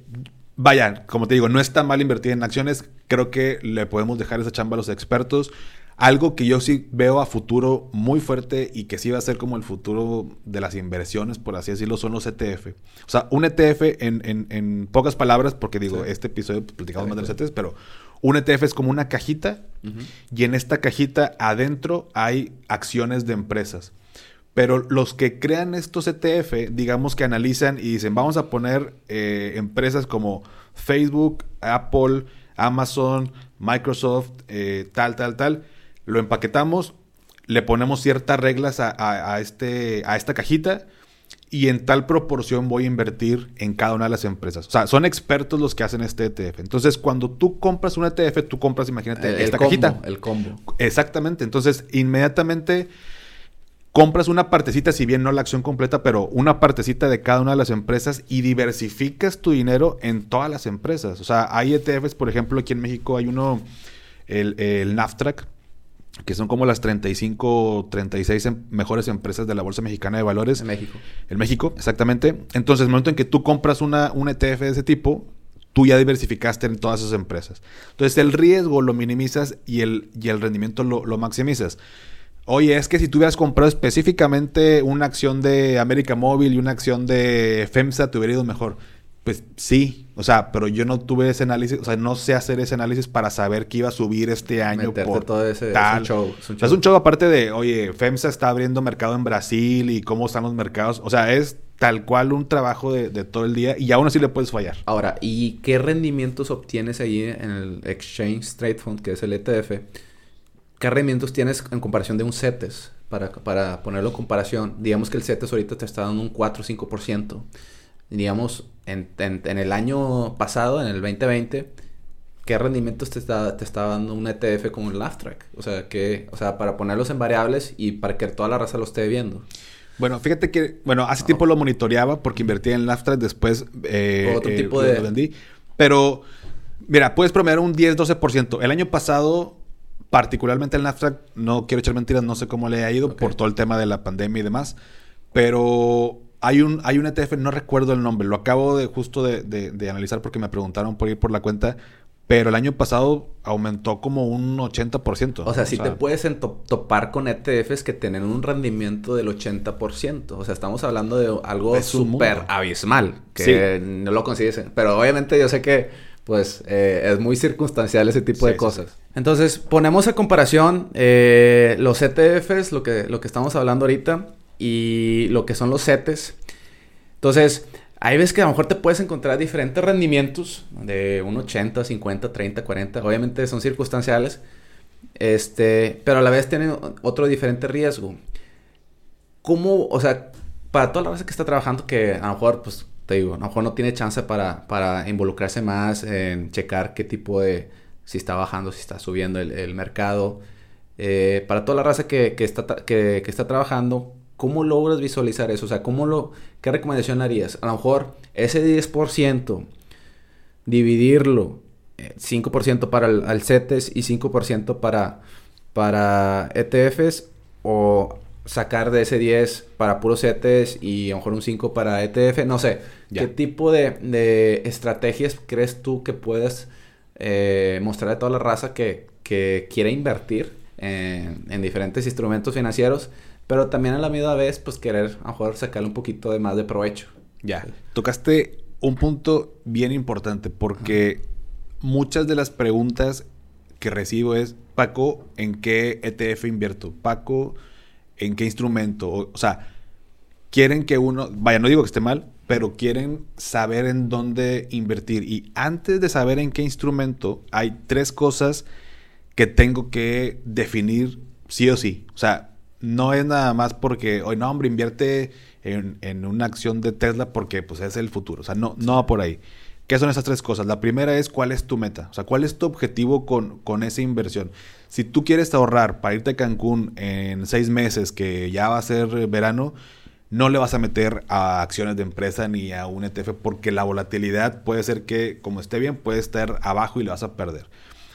vaya, como te digo, no está mal invertir en acciones. Creo que le podemos dejar esa chamba a los expertos. Algo que yo sí veo a futuro muy fuerte y que sí va a ser como el futuro de las inversiones, por así decirlo, son los ETF. O sea, un ETF en, pocas palabras, porque digo, este episodio platicamos más de los ETFs, pero un ETF es como una cajita y en esta cajita adentro hay acciones de empresas. Pero los que crean estos ETF, digamos que analizan y dicen, vamos a poner eh, empresas como Facebook, Apple, Amazon, Microsoft, eh, tal, tal, tal lo empaquetamos, le ponemos ciertas reglas a, este, a esta cajita y en tal proporción voy a invertir en cada una de las empresas. O sea, son expertos los que hacen este ETF. Entonces, cuando tú compras un ETF, tú compras, imagínate, esta cajita. El combo. Exactamente. Entonces, inmediatamente compras una partecita, si bien no la acción completa, pero una partecita de cada una de las empresas y diversificas tu dinero en todas las empresas. O sea, hay ETFs, por ejemplo, aquí en México hay uno, el, el NAFTRAC, que son como las 35, 36 em, mejores empresas de la Bolsa Mexicana de Valores. En México. En México, exactamente. Entonces, el momento en que tú compras una, un ETF de ese tipo, tú ya diversificaste en todas esas empresas. Entonces, el riesgo lo minimizas y el, y el rendimiento lo, lo maximizas. Oye, es que si tú hubieras comprado específicamente una acción de América Móvil y una acción de FEMSA, te hubiera ido mejor. Pues sí, o sea, pero yo no tuve ese análisis, o sea, no sé hacer ese análisis para saber que iba a subir este año por todo ese Es un, show, es un show. aparte de, oye, FEMSA está abriendo mercado en Brasil y cómo están los mercados, o sea, es tal cual un trabajo de, todo el día y aún así le puedes fallar. Ahora, ¿y qué rendimientos obtienes ahí en el Exchange Trade Fund, que es el ETF? ¿Qué rendimientos tienes en comparación de un CETES? Para, para ponerlo en comparación, digamos que el CETES ahorita te está dando un 4 o 5% digamos, en, en, el año pasado, en el 2020, ¿qué rendimientos te está, te está dando un ETF como el Track? O sea, que, o sea, para ponerlos en variables y para que toda la raza lo esté viendo. Bueno, fíjate que, bueno, hace tiempo lo monitoreaba porque invertía en Track, después eh, Otro eh, tipo de... lo vendí. Pero, mira, puedes promediar un 10-12%. El año pasado, particularmente el Track, no quiero echar mentiras, no sé cómo le ha ido por todo el tema de la pandemia y demás, pero hay un, hay un ETF, no recuerdo el nombre, lo acabo de justo de, analizar porque me preguntaron por ir por la cuenta, pero el año pasado aumentó como un 80%. O sea, si te puedes topar con ETFs que tienen un rendimiento del 80%. O sea, estamos hablando de algo súper abismal, que no lo consigues. Pero obviamente yo sé que, pues, eh, es muy circunstancial ese tipo de cosas. Entonces, ponemos a comparación eh, los ETFs, lo que, lo que estamos hablando ahorita, y lo que son los CETES. Entonces, hay veces que a lo mejor te puedes encontrar diferentes rendimientos de un 80, 50, 30, 40. Obviamente son circunstanciales. Este, pero a la vez tienen otro diferente riesgo. ¿Cómo, o sea, para toda la raza que está trabajando, que a lo mejor, pues, te digo, a lo mejor no tiene chance para, para involucrarse más en checar qué tipo de, si está bajando, si está subiendo el, mercado. Eh, para toda la raza que, está, que está trabajando, ¿Cómo logras visualizar eso? O sea, ¿cómo lo, ¿qué recomendación harías? A lo mejor ese 10%, dividirlo, 5% eh, para el, CETES y 5% para, para ETFs, o sacar de ese 10 para puros CETES y a lo mejor un 5 para ETF, no sé. ¿Qué tipo de, estrategias crees tú que puedas eh, mostrar a toda la raza que, que quiere invertir en, en diferentes instrumentos financieros? Pero también a la misma vez, pues querer a lo mejor sacarle un poquito de más de provecho. Ya. Tocaste un punto bien importante porque muchas de las preguntas que recibo es, Paco, ¿en qué ETF invierto? Paco, ¿en qué instrumento? O, o, sea, quieren que uno, vaya, no digo que esté mal, pero quieren saber en dónde invertir. Y antes de saber en qué instrumento, hay tres cosas que tengo que definir sí o sí. O sea, no es nada más porque, hoy no, hombre, invierte en, una acción de Tesla porque pues es el futuro. O sea, no, no va por ahí. ¿Qué son esas tres cosas? La primera es cuál es tu meta, o sea, cuál es tu objetivo con, con esa inversión. Si tú quieres ahorrar para irte a Cancún en seis meses, que ya va a ser verano, no le vas a meter a acciones de empresa ni a un ETF porque la volatilidad puede ser que, como esté bien, puede estar abajo y le vas a perder.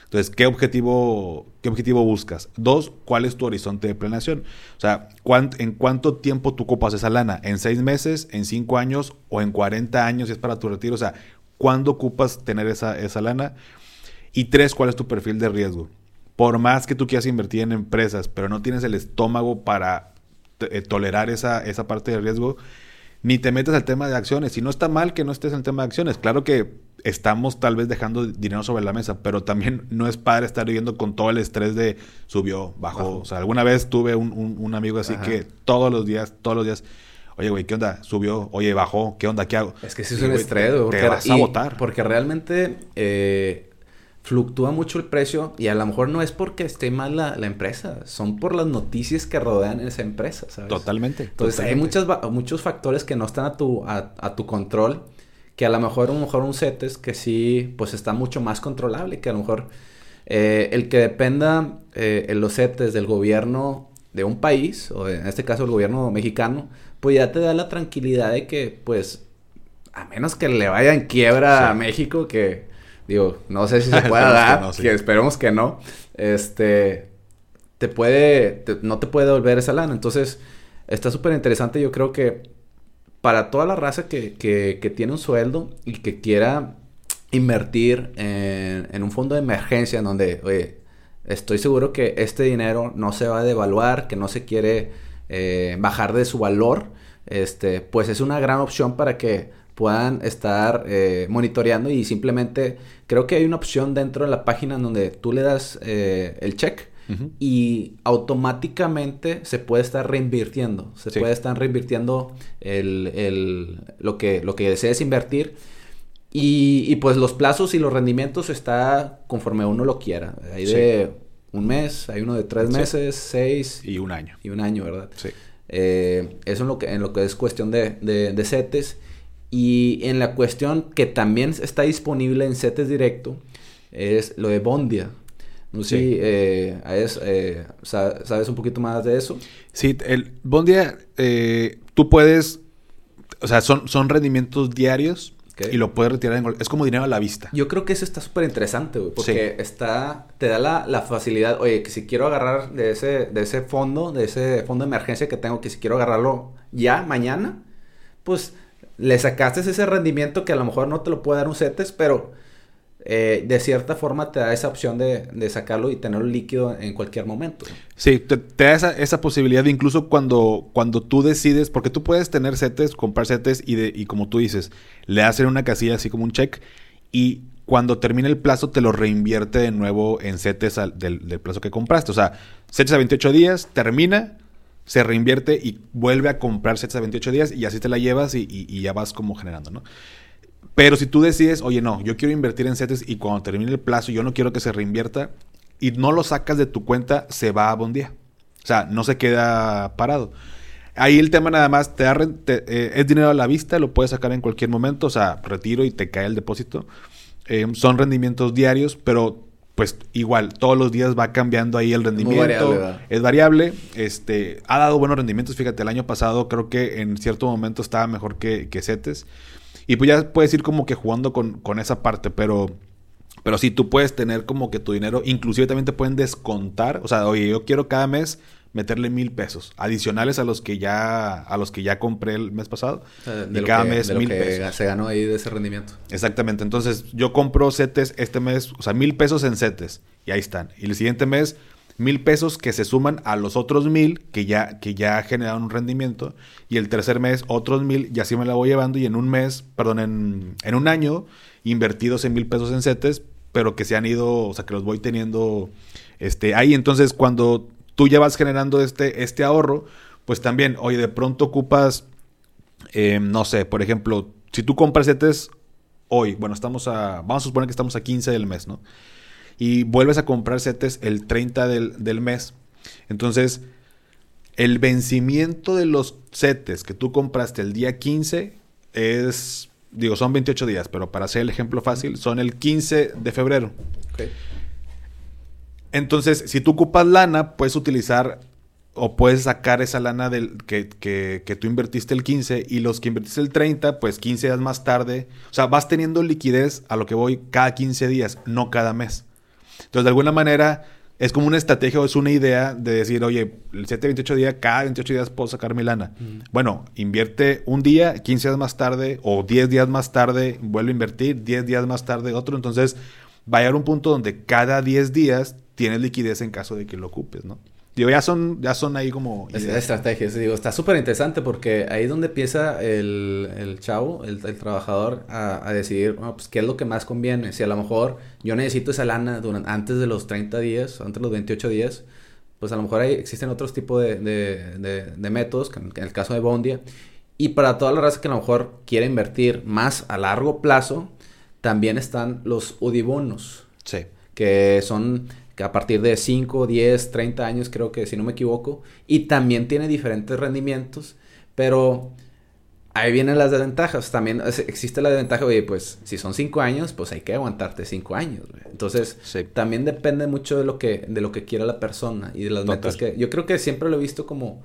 Entonces, ¿qué objetivo, qué objetivo buscas? Dos, ¿cuál es tu horizonte de planeación? O sea, ¿en cuánto tiempo tú ocupas esa lana? ¿En seis meses, en cinco años o en 40 años si es para tu retiro? O sea, ¿cuándo ocupas tener esa, esa lana? Y tres, ¿cuál es tu perfil de riesgo? Por más que tú quieras invertir en empresas, pero no tienes el estómago para eh, tolerar esa, esa parte de riesgo, ni te metes al tema de acciones. Si no está mal que no estés en el tema de acciones. Claro que estamos tal vez dejando dinero sobre la mesa, pero también no es padre estar viviendo con todo el estrés de subió, bajó. O sea, alguna vez tuve un, amigo así que todos los días, todos los días, oye, güey, ¿qué onda? Subió, oye, bajó, ¿qué onda? ¿Qué hago? Es que sí es un estrés, te, vas a botar. Porque realmente eh, fluctúa mucho el precio y a lo mejor no es porque esté mal la, empresa, son por las noticias que rodean esa empresa, ¿sabes? Totalmente. Entonces hay muchas, muchos factores que no están a tu, a tu control que a lo mejor, a lo mejor un CETES que sí, pues está mucho más controlable, que a lo mejor eh, el que dependa eh, en los CETES del gobierno de un país, o en este caso el gobierno mexicano, pues ya te da la tranquilidad de que, pues, a menos que le vaya en quiebra a México, que digo, no sé si se pueda dar, que, esperemos que no, este, te puede, no te puede devolver esa lana. Entonces, está súper interesante. Yo creo que para toda la raza que, que, tiene un sueldo y que quiera invertir en, un fondo de emergencia en donde, oye, estoy seguro que este dinero no se va a devaluar, que no se quiere eh, bajar de su valor, este, pues es una gran opción para que puedan estar eh, monitoreando y simplemente creo que hay una opción dentro de la página en donde tú le das eh, el check y automáticamente se puede estar reinvirtiendo. Se puede estar reinvirtiendo el, lo, que, lo que desees invertir. Y, pues los plazos y los rendimientos está conforme uno lo quiera. Hay de un mes, hay uno de tres meses, seis. Y un año. Y un año, ¿verdad? Sí. Eh, eso en lo, que, en lo que es cuestión de, de, de CETES. Y en la cuestión que también está disponible en CETES directo es lo de Bondia. No sé si eh, eh, sabes un poquito más de eso. Sí, el Bondia, eh, tú puedes, o sea, son, son rendimientos diarios y lo puedes retirar en Es como dinero a la vista. Yo creo que eso está súper interesante, güey, porque está, te da la, la, facilidad, oye, que si quiero agarrar de ese, de ese fondo, de ese fondo de emergencia que tengo, que si quiero agarrarlo ya, mañana, pues le sacaste ese rendimiento que a lo mejor no te lo puede dar un CETES, pero eh, de cierta forma te da esa opción de, de, sacarlo y tenerlo líquido en cualquier momento. Sí, te, da esa, esa, posibilidad de incluso cuando, cuando tú decides, porque tú puedes tener setes, comprar setes y, de, y como tú dices, le hacen una casilla así como un check y cuando termine el plazo te lo reinvierte de nuevo en setes del, plazo que compraste. O sea, setes a 28 días, termina, se reinvierte y vuelve a comprar setes a 28 días y así te la llevas y, y ya vas como generando, ¿no? Pero si tú decides, oye, no, yo quiero invertir en CETES y cuando termine el plazo yo no quiero que se reinvierta y no lo sacas de tu cuenta, se va a bondía. O sea, no se queda parado. Ahí el tema nada más, te, da, eh, es dinero a la vista, lo puedes sacar en cualquier momento, o sea, retiro y te cae el depósito. Eh, son rendimientos diarios, pero pues igual, todos los días va cambiando ahí el rendimiento. es variable. Este, ha dado buenos rendimientos. Fíjate, el año pasado creo que en cierto momento estaba mejor que, que CETES. Y pues ya puedes ir como que jugando con, esa parte, pero... Pero sí, tú puedes tener como que tu dinero, inclusive también te pueden descontar. O sea, oye, yo quiero cada mes meterle mil pesos adicionales a los que ya a los que ya compré el mes pasado de cada mes mil pesos se ganó ahí de ese rendimiento exactamente entonces yo compro setes este mes o sea mil pesos en setes y ahí están y el siguiente mes mil pesos que se suman a los otros mil que ya, que ya generaron un rendimiento. Y el tercer mes otros mil y así me la voy llevando. Y en un mes, perdón, en, un año, invertidos en mil pesos en CETES, pero que se han ido, o sea, que los voy teniendo este, ahí. Entonces, cuando tú ya vas generando este, este ahorro, pues también, oye, de pronto ocupas, em, no sé, por ejemplo, si tú compras CETES hoy, bueno, estamos a, vamos a suponer que estamos a 15 del mes, ¿no? Y vuelves a comprar setes el 30 del, mes. Entonces, el vencimiento de los setes que tú compraste el día 15 es, digo, son 28 días, pero para hacer el ejemplo fácil, son el 15 de febrero. Entonces, si tú ocupas lana, puedes utilizar o puedes sacar esa lana del, que, que, que, tú invertiste el 15 y los que invertiste el 30, pues 15 días más tarde. O sea, vas teniendo liquidez a lo que voy cada 15 días, no cada mes. Entonces, de alguna manera, es como una estrategia o es una idea de decir, oye, el 7, 28 días, cada 28 días puedo sacar mi lana. Bueno, invierte un día, 15 días más tarde o 10 días más tarde, vuelve a invertir, 10 días más tarde otro. Entonces, va a llegar un punto donde cada 10 días tienes liquidez en caso de que lo ocupes, ¿no? Digo, ya son, ya son ahí como... Estrategias, digo, está súper interesante porque ahí es donde empieza el, el chavo, el, el trabajador, a, a decidir, pues, qué es lo que más conviene. Si a lo mejor yo necesito esa lana durante, antes de los 30 días, antes de los 28 días, pues a lo mejor ahí existen otros tipos de, de, de, métodos, en el caso de Bondia. Y para toda la raza que a lo mejor quiere invertir más a largo plazo, también están los UDIBONOS. Sí. Que son que a partir de 5, 10, 30 años creo que si no me equivoco, y también tiene diferentes rendimientos, pero ahí vienen las desventajas, también existe la desventaja, oye, pues si son 5 años, pues hay que aguantarte 5 años, entonces también depende mucho de lo que, de lo que quiera la persona y de las metas que, yo creo que siempre lo he visto como,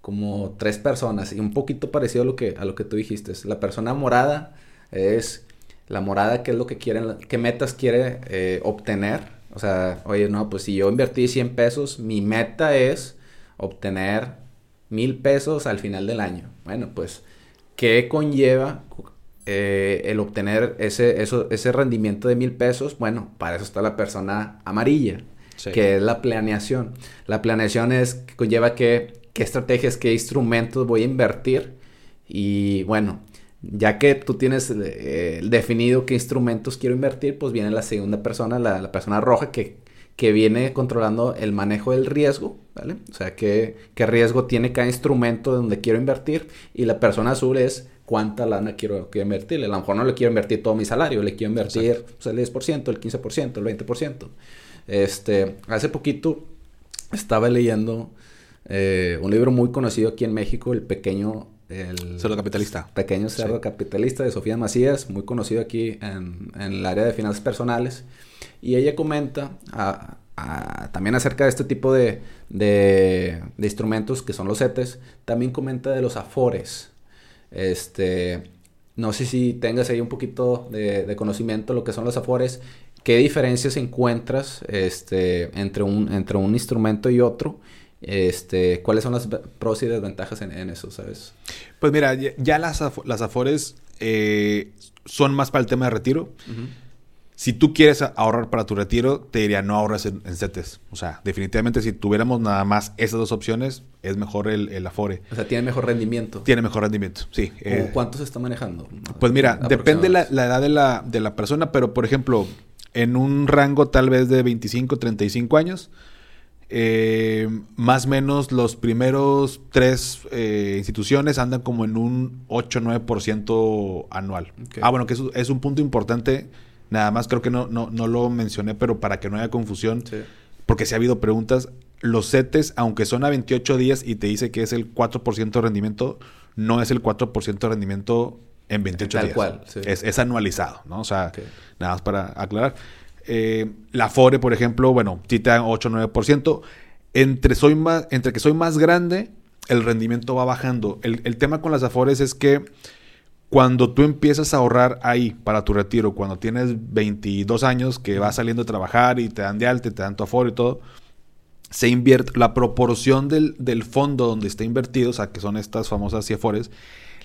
como tres personas y un poquito parecido a lo que, a lo que tú dijiste, la persona morada es la morada, qué es lo que quieren, qué metas quiere eh, obtener o sea, oye, no, pues si yo invertí 100 pesos, mi meta es obtener mil pesos al final del año. Bueno, pues, ¿qué conlleva eh, el obtener ese, eso, ese rendimiento de mil pesos? Bueno, para eso está la persona amarilla, que es la planeación. La planeación es, conlleva qué, qué estrategias, qué instrumentos voy a invertir. Y bueno, ya que tú tienes eh, definido qué instrumentos quiero invertir, pues viene la segunda persona, la, persona roja, que, que, viene controlando el manejo del riesgo, ¿vale? O sea, qué, qué riesgo tiene cada instrumento donde quiero invertir. Y la persona azul es cuánta lana quiero, invertir. A lo mejor no le quiero invertir todo mi salario, le quiero invertir pues, el 10%, el 15%, el 20%. Este, hace poquito estaba leyendo eh, un libro muy conocido aquí en México, El Pequeño el cerdo capitalista. Pequeño cerdo capitalista de Sofía Macías, muy conocido aquí en, el área de finanzas personales. Y ella comenta también acerca de este tipo de, de, instrumentos que son los CETES. También comenta de los afores. Este, no sé si tengas ahí un poquito de, de conocimiento de lo que son los afores. ¿Qué diferencias encuentras este, entre, un, entre un instrumento y otro? Este, ¿Cuáles son las pros y desventajas en, eso, sabes? Pues mira, ya, las, las afores eh, son más para el tema de retiro. si tú quieres ahorrar para tu retiro, te diría no ahorres en, CETES. O sea, definitivamente si tuviéramos nada más esas dos opciones, es mejor el, Afore. O sea, tiene mejor rendimiento. Tiene mejor rendimiento, sí. Eh, ¿Cuánto se está manejando? Pues mira, depende la, la edad de la, de la persona, pero por ejemplo, en un rango tal vez de 25, 35 años, eh, más o menos los primeros tres eh, instituciones andan como en un 8-9% anual. Ah, bueno, que eso es un punto importante Nada más creo que no, no, no lo mencioné, pero para que no haya confusión, porque si ha habido preguntas, los CETES, aunque son a 28 días y te dice que es el 4% de rendimiento, no es el 4% de rendimiento en 28 días. Cual, es, anualizado, ¿no? O sea, nada más para aclarar. Eh, la FORE, por ejemplo, bueno, sí te dan 8 9%. Entre, soy más, entre que soy más grande, el rendimiento va bajando. El, tema con las AFORES es que cuando tú empiezas a ahorrar ahí para tu retiro, cuando tienes 22 años que vas saliendo a trabajar y te dan de alta, te dan tu aforo y todo, se invierte la proporción del, del, fondo donde está invertido, o sea, que son estas famosas CIFORES,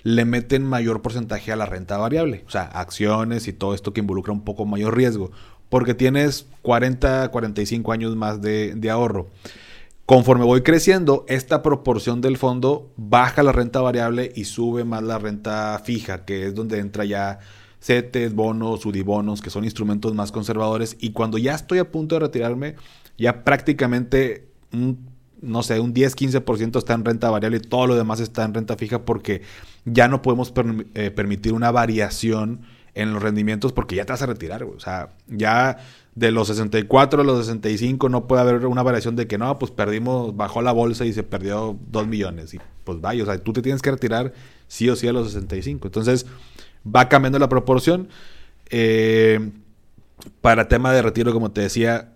le meten mayor porcentaje a la renta variable, o sea, acciones y todo esto que involucra un poco mayor riesgo, porque tienes 40, 45 años más de, ahorro. Conforme voy creciendo, esta proporción del fondo baja la renta variable y sube más la renta fija, que es donde entra ya CETES, bonos, UDIBonos, que son instrumentos más conservadores. Y cuando ya estoy a punto de retirarme, ya prácticamente un, no sé, un 10-15% está en renta variable y todo lo demás está en renta fija porque ya no podemos eh, permitir una variación en los rendimientos porque ya te vas a retirar, O sea, ya de los 64 a los 65 no puede haber una variación de que no, pues perdimos, bajó la bolsa y se perdió 2 millones. Y pues vaya, o sea, tú te tienes que retirar sí o sí a los 65. Entonces, va cambiando la proporción. Eh, para tema de retiro, como te decía.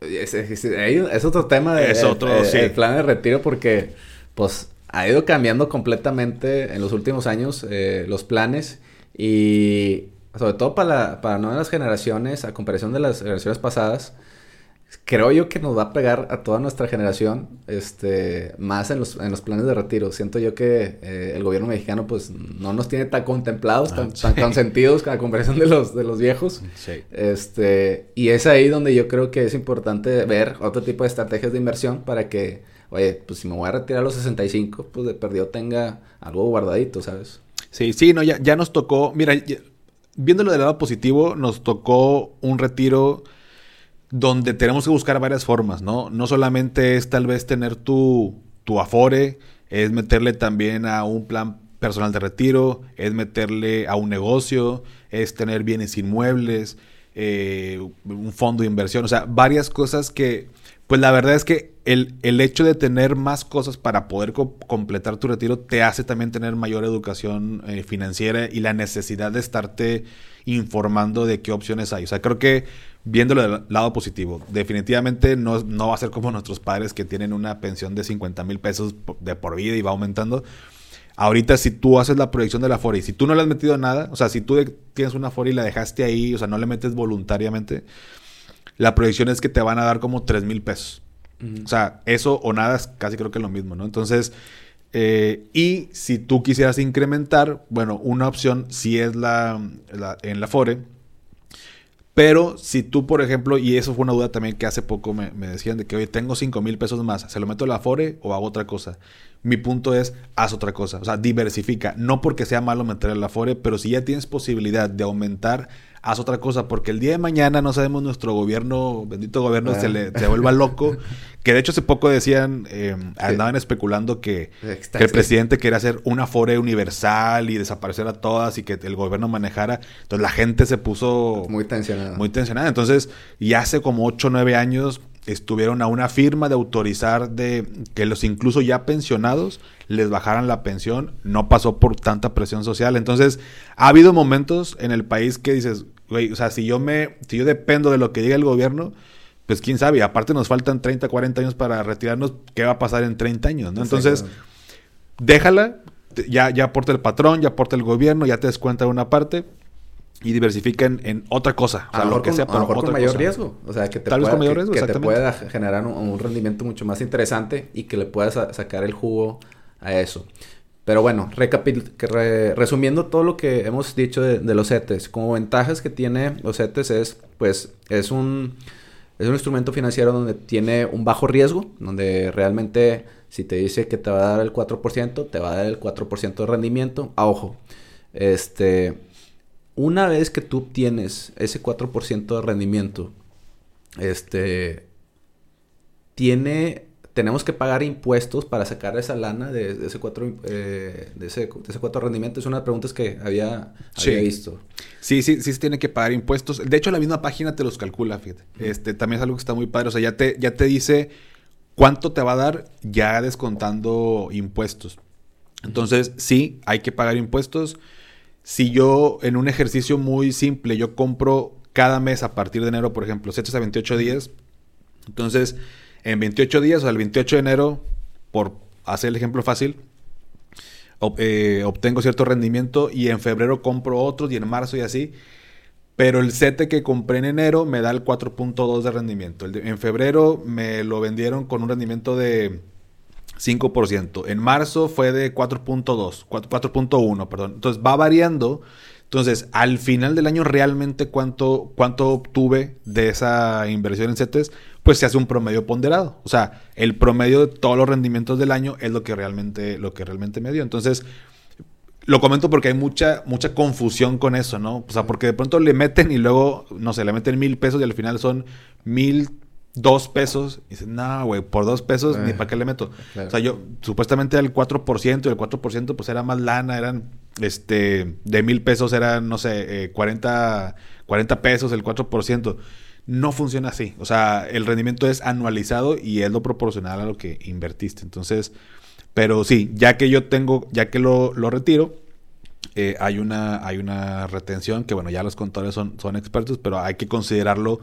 Es, otro tema de, es otro, el plan de retiro porque pues ha ido cambiando completamente en los últimos años eh, los planes y sobre todo para, para nuevas generaciones, a comparación de las generaciones pasadas, creo yo que nos va a pegar a toda nuestra generación este, más en los, en los planes de retiro. Siento yo que eh, el gobierno mexicano pues no nos tiene tan contemplados, tan, ah, tan consentidos a comparación de los, de los viejos. Este, y es ahí donde yo creo que es importante ver otro tipo de estrategias de inversión para que, oye, pues si me voy a retirar a los 65, pues de perdido tenga algo guardadito, ¿sabes? Sí, sí, no, ya, ya nos tocó, mira, viéndolo del lado positivo, nos tocó un retiro donde tenemos que buscar varias formas, ¿no? No solamente es tal vez tener tu, tu afore, es meterle también a un plan personal de retiro, es meterle a un negocio, es tener bienes inmuebles, eh, un fondo de inversión, o sea, varias cosas que pues la verdad es que el, el hecho de tener más cosas para poder completar tu retiro te hace también tener mayor educación eh, financiera y la necesidad de estarte informando de qué opciones hay. O sea, creo que viéndolo del lado positivo, definitivamente no, no va a ser como nuestros padres que tienen una pensión de 50 mil pesos de por vida y va aumentando. Ahorita, si tú haces la proyección de la FORI, si tú no le has metido nada, o sea, si tú tienes una FORI y la dejaste ahí, o sea, no le metes voluntariamente, la proyección es que te van a dar como 3 mil pesos. O sea, eso o nada es casi creo que lo mismo, ¿no? Entonces, eh, y si tú quisieras incrementar, bueno, una opción sí es la, en la FORE. Pero si tú, por ejemplo, y eso fue una duda también que hace poco me, me decían de que, oye, tengo 5 mil pesos más, ¿se lo meto a la FORE o hago otra cosa? Mi punto es, haz otra cosa, o sea, diversifica. No porque sea malo meter a la FORE, pero si ya tienes posibilidad de aumentar haz otra cosa, porque el día de mañana no sabemos nuestro gobierno, bendito gobierno, se, le, se vuelva loco. Que de hecho hace poco decían, eh, andaban especulando que, el presidente quería hacer una fore universal y desaparecer a todas y que el gobierno manejara. Entonces la gente se puso... Muy tensionada. Muy tensionada. Entonces, y hace como 8 o 9 años estuvieron a una firma de autorizar de que los incluso ya pensionados les bajaran la pensión, no pasó por tanta presión social. Entonces, ha habido momentos en el país que dices, güey, o sea, si yo me, si yo dependo de lo que diga el gobierno, pues quién sabe, aparte nos faltan 30, 40 años para retirarnos, ¿qué va a pasar en 30 años? ¿no? Entonces, déjala, ya, ya aporta el patrón, ya aporta el gobierno, ya te descuenta una parte y diversifica en, otra cosa. O sea, lo que sea, pero a lo mejor con mayor riesgo. O sea, que te, pueda, que, te pueda generar un, rendimiento mucho más interesante y que le puedas sacar el jugo a eso. Pero bueno, resumiendo todo lo que hemos dicho de, los CETES, como ventajas que tiene los CETES es, pues, es un, es un instrumento financiero donde tiene un bajo riesgo, donde realmente si te dice que te va a dar el 4%, te va a dar el 4% de rendimiento. A ojo, este, una vez que tú obtienes ese 4% de rendimiento, este, tiene tenemos que pagar impuestos para sacar esa lana de, ese cuatro eh, de, ese, cuatro rendimiento. Es una de las preguntas que había, visto. Sí, sí, sí se tiene que pagar impuestos. De hecho, la misma página te los calcula, fíjate. Este, también es algo que está muy padre. O sea, ya te, ya te dice cuánto te va a dar ya descontando impuestos. Entonces, sí, hay que pagar impuestos. Si yo, en un ejercicio muy simple, yo compro cada mes a partir de enero, por ejemplo, 7 a 28 días. Entonces, en 28 días, el 28 de enero, por hacer el ejemplo fácil, eh, obtengo cierto rendimiento y en febrero compro otros y en marzo y así. Pero el sete que compré en enero me da el 4.2 de rendimiento. en febrero me lo vendieron con un rendimiento de 5%. En marzo fue de 4.2, 4.1, perdón. Entonces va variando. Entonces, al final del año, realmente cuánto, cuánto obtuve de esa inversión en CETES, pues se hace un promedio ponderado. O sea, el promedio de todos los rendimientos del año es lo que realmente, lo que realmente me dio. Entonces, lo comento porque hay mucha, mucha confusión con eso, ¿no? O sea, porque de pronto le meten y luego, no sé, le meten mil pesos y al final son mil dos pesos. Y dicen, no, güey, por dos pesos ni eh, para qué le meto. O sea, yo supuestamente el 4% y el 4% pues era más lana, eran, este, de mil pesos eran, no sé, eh, 40, 40 pesos el 4%. No funciona así. O sea, el rendimiento es anualizado y es lo proporcional a lo que invertiste. Entonces, pero sí, ya que yo tengo, ya que lo, retiro, eh, hay, una, hay una retención que, bueno, ya los contadores son, son expertos, pero hay que considerarlo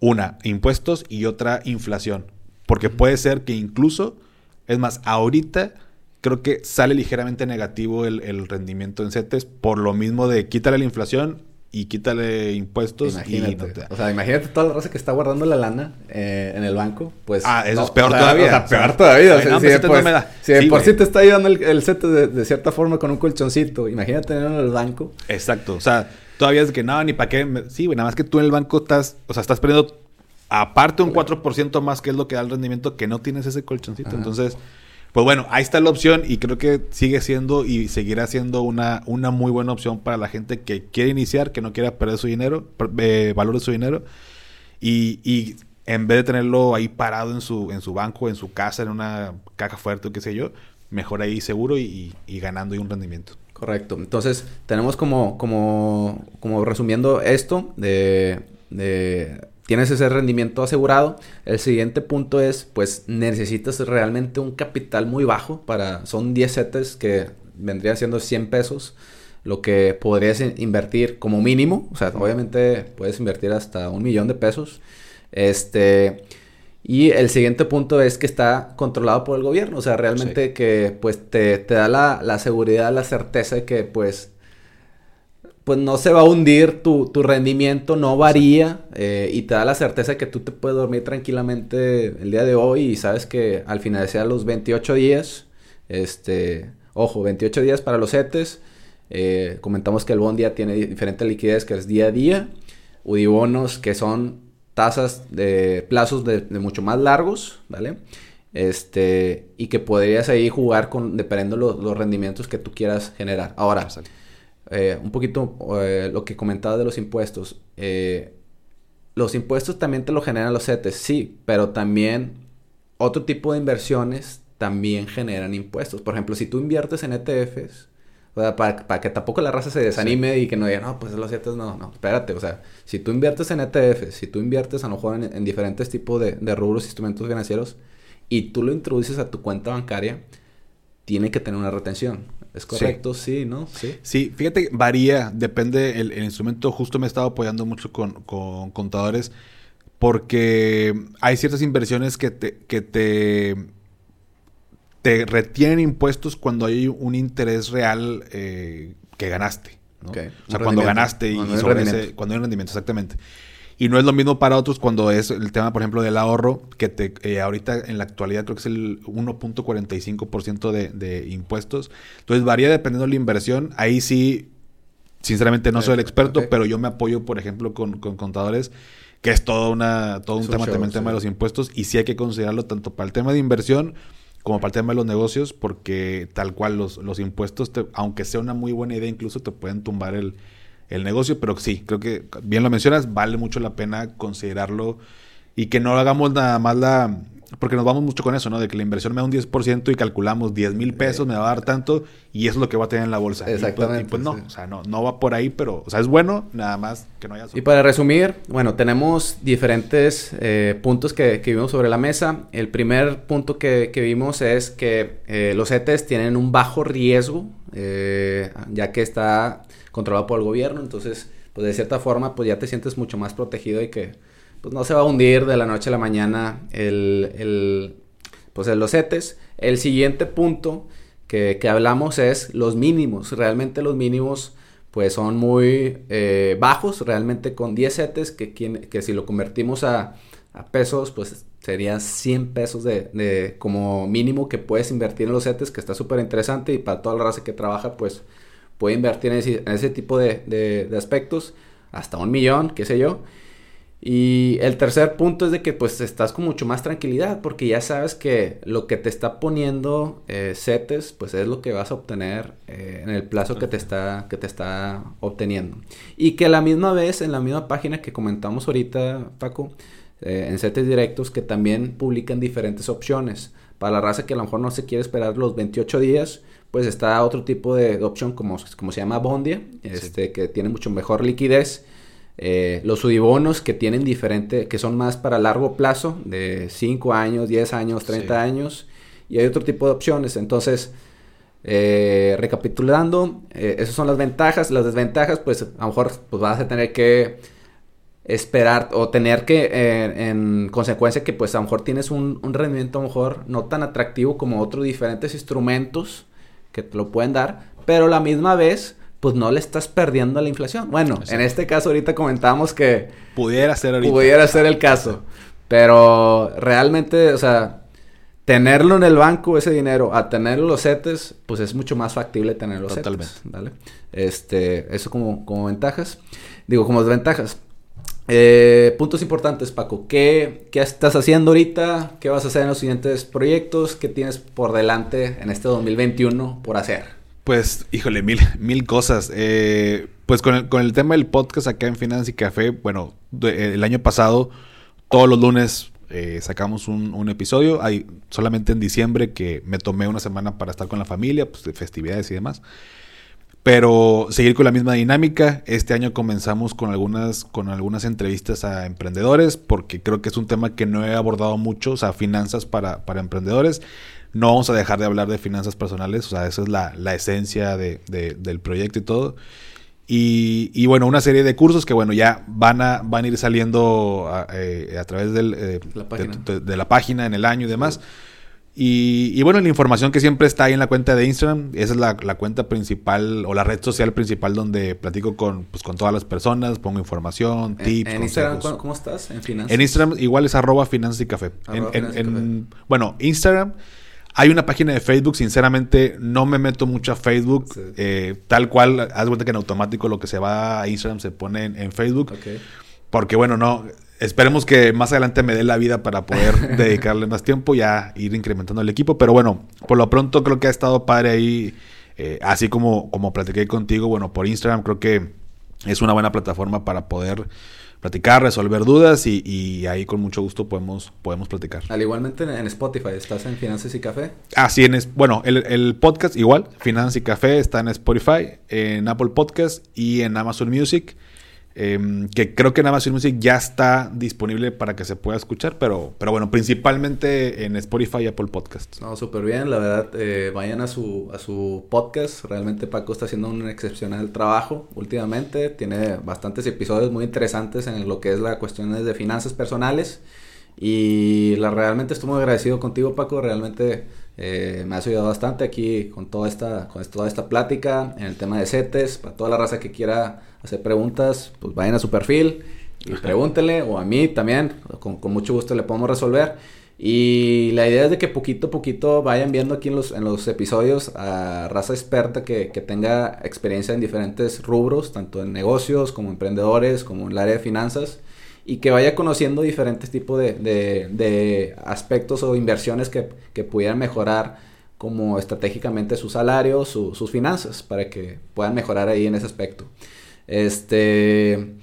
una, impuestos y otra, inflación. Porque puede ser que incluso, es más, ahorita creo que sale ligeramente negativo el, el rendimiento en CETES por lo mismo de quítale la inflación y quítale impuestos. Imagínate. O sea, imagínate toda la raza que está guardando la lana eh, en el banco. Pues. Ah, eso es peor todavía. O sea, peor todavía. si, de por sí te está ayudando el, el set de, cierta forma con un colchoncito, imagínate tenerlo en el banco. Exacto. O sea, todavía es que no, ni para qué. Sí, güey, nada más que tú en el banco estás, o sea, estás perdiendo aparte un 4% más que es lo que da el rendimiento que no tienes ese colchoncito. Entonces pues bueno, ahí está la opción y creo que sigue siendo y seguirá siendo una, una muy buena opción para la gente que quiere iniciar, que no quiera perder su dinero, eh, valor de su dinero. Y, y, en vez de tenerlo ahí parado en su, en su banco, en su casa, en una caja fuerte o qué sé yo, mejor ahí seguro y, y ganando y un rendimiento. Correcto. Entonces, tenemos como, como, como resumiendo esto de, de tienes ese rendimiento asegurado. El siguiente punto es, pues necesitas realmente un capital muy bajo para, son 10 setes que vendría siendo 100 pesos, lo que podrías invertir como mínimo, o sea, obviamente puedes invertir hasta un millón de pesos. Este, y el siguiente punto es que está controlado por el gobierno, o sea, realmente que pues te, te da la, la, seguridad, la certeza de que pues pues no se va a hundir, tu, tu rendimiento no varía eh, y te da la certeza de que tú te puedes dormir tranquilamente el día de hoy y sabes que al final sea los 28 días, este, ojo, 28 días para los CETES, eh, comentamos que el bond día tiene diferente liquidez que es día a día, UDIBONOS que son tasas de plazos de, mucho más largos, ¿vale? Este, y que podrías ahí jugar con, dependiendo los, los rendimientos que tú quieras generar. Ahora, eh, un poquito eh, lo que comentaba de los impuestos. Eh, los impuestos también te lo generan los CETES, sí, pero también otro tipo de inversiones también generan impuestos. Por ejemplo, si tú inviertes en ETFs, o sea, para, que tampoco la raza se desanime y que no diga, no, pues los CETES no, no, espérate, o sea, si tú inviertes en ETFs, si tú inviertes a lo mejor en, diferentes tipos de, de rubros, instrumentos financieros, y tú lo introduces a tu cuenta bancaria, tiene que tener una retención. ¿Es correcto? Sí, ¿no? Sí. Sí, fíjate, varía, depende el, instrumento. Justo me he estado apoyando mucho con, contadores porque hay ciertas inversiones que te, que te, te retienen impuestos cuando hay un interés real eh, que ganaste. ¿no? O sea, cuando ganaste y, sobre ese, cuando hay un rendimiento, exactamente. Y no es lo mismo para otros cuando es el tema, por ejemplo, del ahorro, que te, eh, ahorita en la actualidad creo que es el 1.45% de, de impuestos. Entonces varía dependiendo de la inversión. Ahí sí, sinceramente no soy el experto, pero yo me apoyo, por ejemplo, con, con contadores que es todo, una, todo un tema también el tema de los impuestos y sí hay que considerarlo tanto para el tema de inversión como para el tema de los negocios porque tal cual los, los impuestos, aunque sea una muy buena idea, incluso te pueden tumbar el, el negocio, pero sí, creo que bien lo mencionas, vale mucho la pena considerarlo y que no hagamos nada más la, porque nos vamos mucho con eso, ¿no? De que la inversión me da un 10% y calculamos 10 mil pesos, me va a dar tanto y eso es lo que va a tener en la bolsa. Pues, Exactamente. Y pues, no, o sea, no, no va por ahí, pero, o sea, es bueno, nada más que no haya... Y para resumir, bueno, tenemos diferentes eh, puntos que, que, vimos sobre la mesa. El primer punto que, que vimos es que eh, los ETEs tienen un bajo riesgo, eh, ya que está controlado por el gobierno, entonces, pues de cierta forma, pues ya te sientes mucho más protegido y que pues no se va a hundir de la noche a la mañana el, el pues los CETES. El siguiente punto que, que, hablamos es los mínimos. Realmente los mínimos pues son muy eh, bajos, realmente con 10 CETES que, que si lo convertimos a, a pesos pues serían 100 pesos de, de, como mínimo que puedes invertir en los CETES que está súper interesante y para toda la raza que trabaja pues puede invertir en ese, en ese tipo de, de, de aspectos hasta un millón, qué sé yo. Y el tercer punto es de que pues estás con mucho más tranquilidad porque ya sabes que lo que te está poniendo eh, CETES pues es lo que vas a obtener eh, en el plazo que te, está, que te está obteniendo. Y que a la misma vez en la misma página que comentamos ahorita Paco, eh, en CETES directos que también publican diferentes opciones. Para la raza que a lo mejor no se quiere esperar los 28 días, pues está otro tipo de, opción como, como se llama Bondia, este, que tiene mucho mejor liquidez eh, los sudibonos que tienen diferente, que son más para largo plazo, de 5 años, 10 años, 30 años, y hay otro tipo de opciones. Entonces, eh, recapitulando, eh, esas son las ventajas. Las desventajas, pues a lo mejor pues, vas a tener que esperar o tener que, en consecuencia, que pues a lo mejor tienes un, un, rendimiento a lo mejor no tan atractivo como otros diferentes instrumentos que te lo pueden dar, pero la misma vez pues no le estás perdiendo a la inflación. Bueno, en este caso ahorita comentábamos que... Pudiera ser ahorita. Pudiera ser el caso. Pero realmente, o sea, tenerlo en el banco, ese dinero, a tenerlo los CETES, pues es mucho más factible tener los Totalmente. ¿vale? Este, eso como, como ventajas. Digo, como desventajas. Eh, puntos importantes, Paco. ¿Qué, ¿Qué estás haciendo ahorita? ¿Qué vas a hacer en los siguientes proyectos? ¿Qué tienes por delante en este 2021 por hacer? Pues, híjole, mil, mil cosas. Eh, pues con el, con el tema del podcast acá en Finanzas y Café, bueno, el año pasado, todos los lunes eh, sacamos un, un, episodio. Hay solamente en diciembre que me tomé una semana para estar con la familia, pues de festividades y demás. Pero seguir con la misma dinámica. Este año comenzamos con algunas, con algunas entrevistas a emprendedores, porque creo que es un tema que no he abordado mucho, o sea, finanzas para, para emprendedores. No vamos a dejar de hablar de finanzas personales, o sea, esa es la, la esencia de, del proyecto y todo. Y, y, bueno, una serie de cursos que bueno, ya van a, van a ir saliendo a, eh, a través del, eh, la de, de, la página en el año y demás. Y, y, bueno, la información que siempre está ahí en la cuenta de Instagram, esa es la, la, cuenta principal o la red social principal donde platico con, pues, con todas las personas, pongo información, tips. ¿En, Instagram ¿cómo estás? En finanzas. En Instagram igual es arroba finanzas y café. en, en, bueno, Instagram hay una página de Facebook, sinceramente no me meto mucho a Facebook. Eh, tal cual, haz cuenta que en automático lo que se va a Instagram se pone en, Facebook. Porque bueno, no, esperemos que más adelante me dé la vida para poder dedicarle más tiempo, ya ir incrementando el equipo. Pero bueno, por lo pronto creo que ha estado padre ahí, eh, así como, como platiqué contigo, bueno, por Instagram creo que es una buena plataforma para poder platicar, resolver dudas y, ahí con mucho gusto podemos, podemos platicar. Al igualmente en Spotify, ¿estás en Finanzas y Café? Ah, sí, en, bueno, el, el podcast igual, Finanzas y Café está en Spotify, en Apple Podcast y en Amazon Music. Em, que creo que en Amazon Music ya está disponible para que se pueda escuchar, pero, pero bueno, principalmente en Spotify y Apple Podcasts. No, súper bien, la verdad, eh, vayan a su, a su podcast, realmente Paco está haciendo un excepcional trabajo últimamente, tiene bastantes episodios muy interesantes en lo que es la cuestión de finanzas personales y la, realmente estoy muy agradecido contigo Paco, realmente eh, me has ayudado bastante aquí con toda esta, con toda esta plática en el tema de CETES. Para toda la raza que quiera hacer preguntas, pues vayan a su perfil Y pregúntele, o a mí también, con, con, mucho gusto le podemos resolver. Y la idea es de que poquito a poquito vayan viendo aquí en los, en los episodios a raza experta que, que tenga experiencia en diferentes rubros, tanto en negocios como emprendedores, como en el área de finanzas y que vaya conociendo diferentes tipos de, de, aspectos o inversiones que, que, pudieran mejorar como estratégicamente su salario, sus finanzas, para que puedan mejorar ahí en ese aspecto. Este,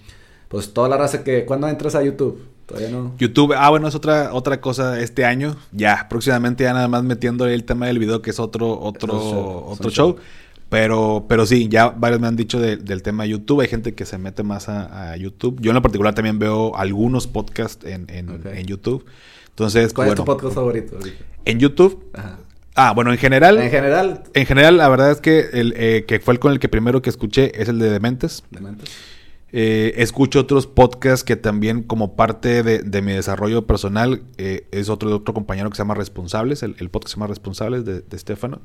pues toda la raza que, ¿cuándo entras a YouTube? Todavía no. YouTube, ah, bueno, es otra, otra cosa este año. Ya, próximamente ya nada más metiendo el tema del video, que es otro, otro, otro show. Pero, pero sí, ya varios me han dicho del tema de YouTube. Hay gente que se mete más a, YouTube. Yo en lo particular también veo algunos podcasts en, en, YouTube. Entonces, ¿cuál es tu podcast favorito? En YouTube. Ah, bueno, en general. En general. En general, la verdad es que el eh, que fue el con el que primero que escuché es el de Dementes. Dementes. Eh, escucho otros podcasts que también como parte de, mi desarrollo personal eh, es otro de otro compañero que se llama Responsables, el, podcast se llama Responsables de, de Estefano.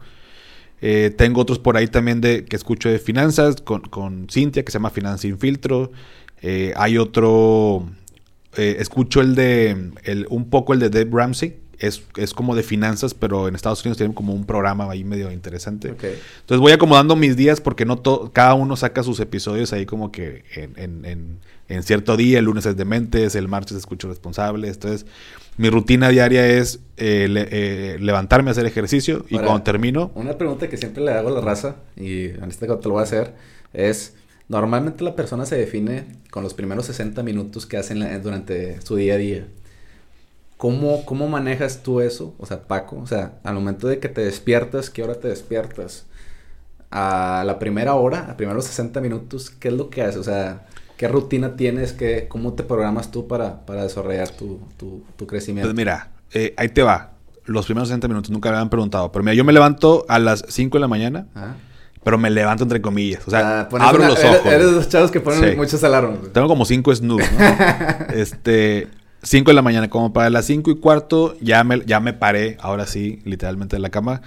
Eh, tengo otros por ahí también de que escucho de finanzas con, con Cintia, que se llama Finanza sin filtro. Hay otro, escucho el de, el, un poco el de Deb Ramsey. Es, es, como de finanzas, pero en Estados Unidos tienen como un programa ahí medio interesante. Entonces voy acomodando mis días porque no cada uno saca sus episodios ahí como que en, en, en, cierto día. El lunes es de mentes, el martes escucho responsables. Entonces mi rutina diaria es eh, eh, levantarme a hacer ejercicio y cuando termino... Una pregunta que siempre le hago a la raza, y en este caso te lo voy a hacer, es... Normalmente la persona se define con los primeros 60 minutos que hacen durante su día a día. ¿Cómo, ¿Cómo manejas tú eso? O sea, Paco, o sea, al momento de que te despiertas, ¿qué hora te despiertas? A la primera hora, a primeros 60 minutos, ¿qué es lo que haces? O sea, ¿Qué rutina tienes? ¿Qué, ¿Cómo te programas tú para, para desarrollar tu, tu, crecimiento? Pues mira, eh, ahí te va. Los primeros 60 minutos nunca me habían preguntado. Pero mira, yo me levanto a las 5 de la mañana. Pero me levanto entre comillas. O sea, ah, abro los ojos. Eres, de los chavos que ponen muchos alarmas. Tengo como 5 snooze, ¿no? este... 5 de la mañana, como para las 5 y cuarto, ya me, ya me paré, ahora sí, literalmente de la cama.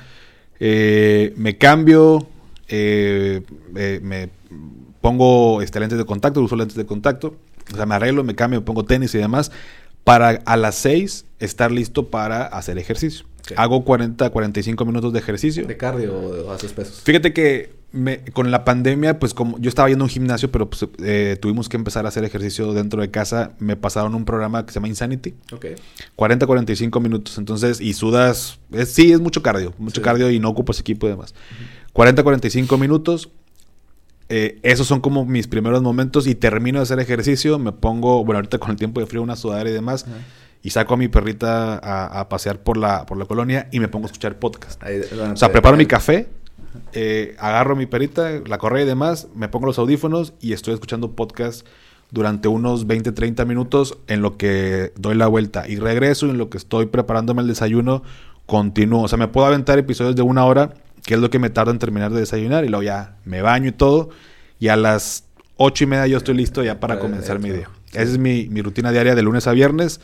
Eh, me cambio, eh, me pongo este, lentes de contacto, uso lentes de contacto, o sea, me arreglo, me cambio, me pongo tenis y demás, para a las 6 estar listo para hacer ejercicio. Hago 40, 45 minutos de ejercicio. ¿De cardio o haces pesos? Fíjate que me, con la pandemia, pues como yo estaba yendo a un gimnasio, pero pues, eh, tuvimos que empezar a hacer ejercicio dentro de casa, me pasaron un programa que se llama Insanity. Ok. 40, 45 minutos. Entonces, y sudas, sí, es mucho cardio, mucho cardio y no ocupas equipo y demás. 40, 45 minutos eh, esos son como mis primeros momentos y termino de hacer ejercicio, me pongo, bueno, ahorita con el tiempo de frío, una sudadera y demás, y saco a mi perrita a, pasear por la, por la colonia y me pongo a escuchar podcast. o sea, preparo mi café, eh, agarro mi perrita, la correa y demás, me pongo los audífonos y estoy escuchando podcast durante unos 20, 30 minutos en lo que doy la vuelta y regreso en lo que estoy preparándome el desayuno, continúo. O sea, me puedo aventar episodios de una hora que es lo que me tarda en terminar de desayunar y luego ya me baño y todo y a las ocho y media yo estoy listo ya para comenzar mi día. Esa es mi, rutina diaria de lunes a viernes.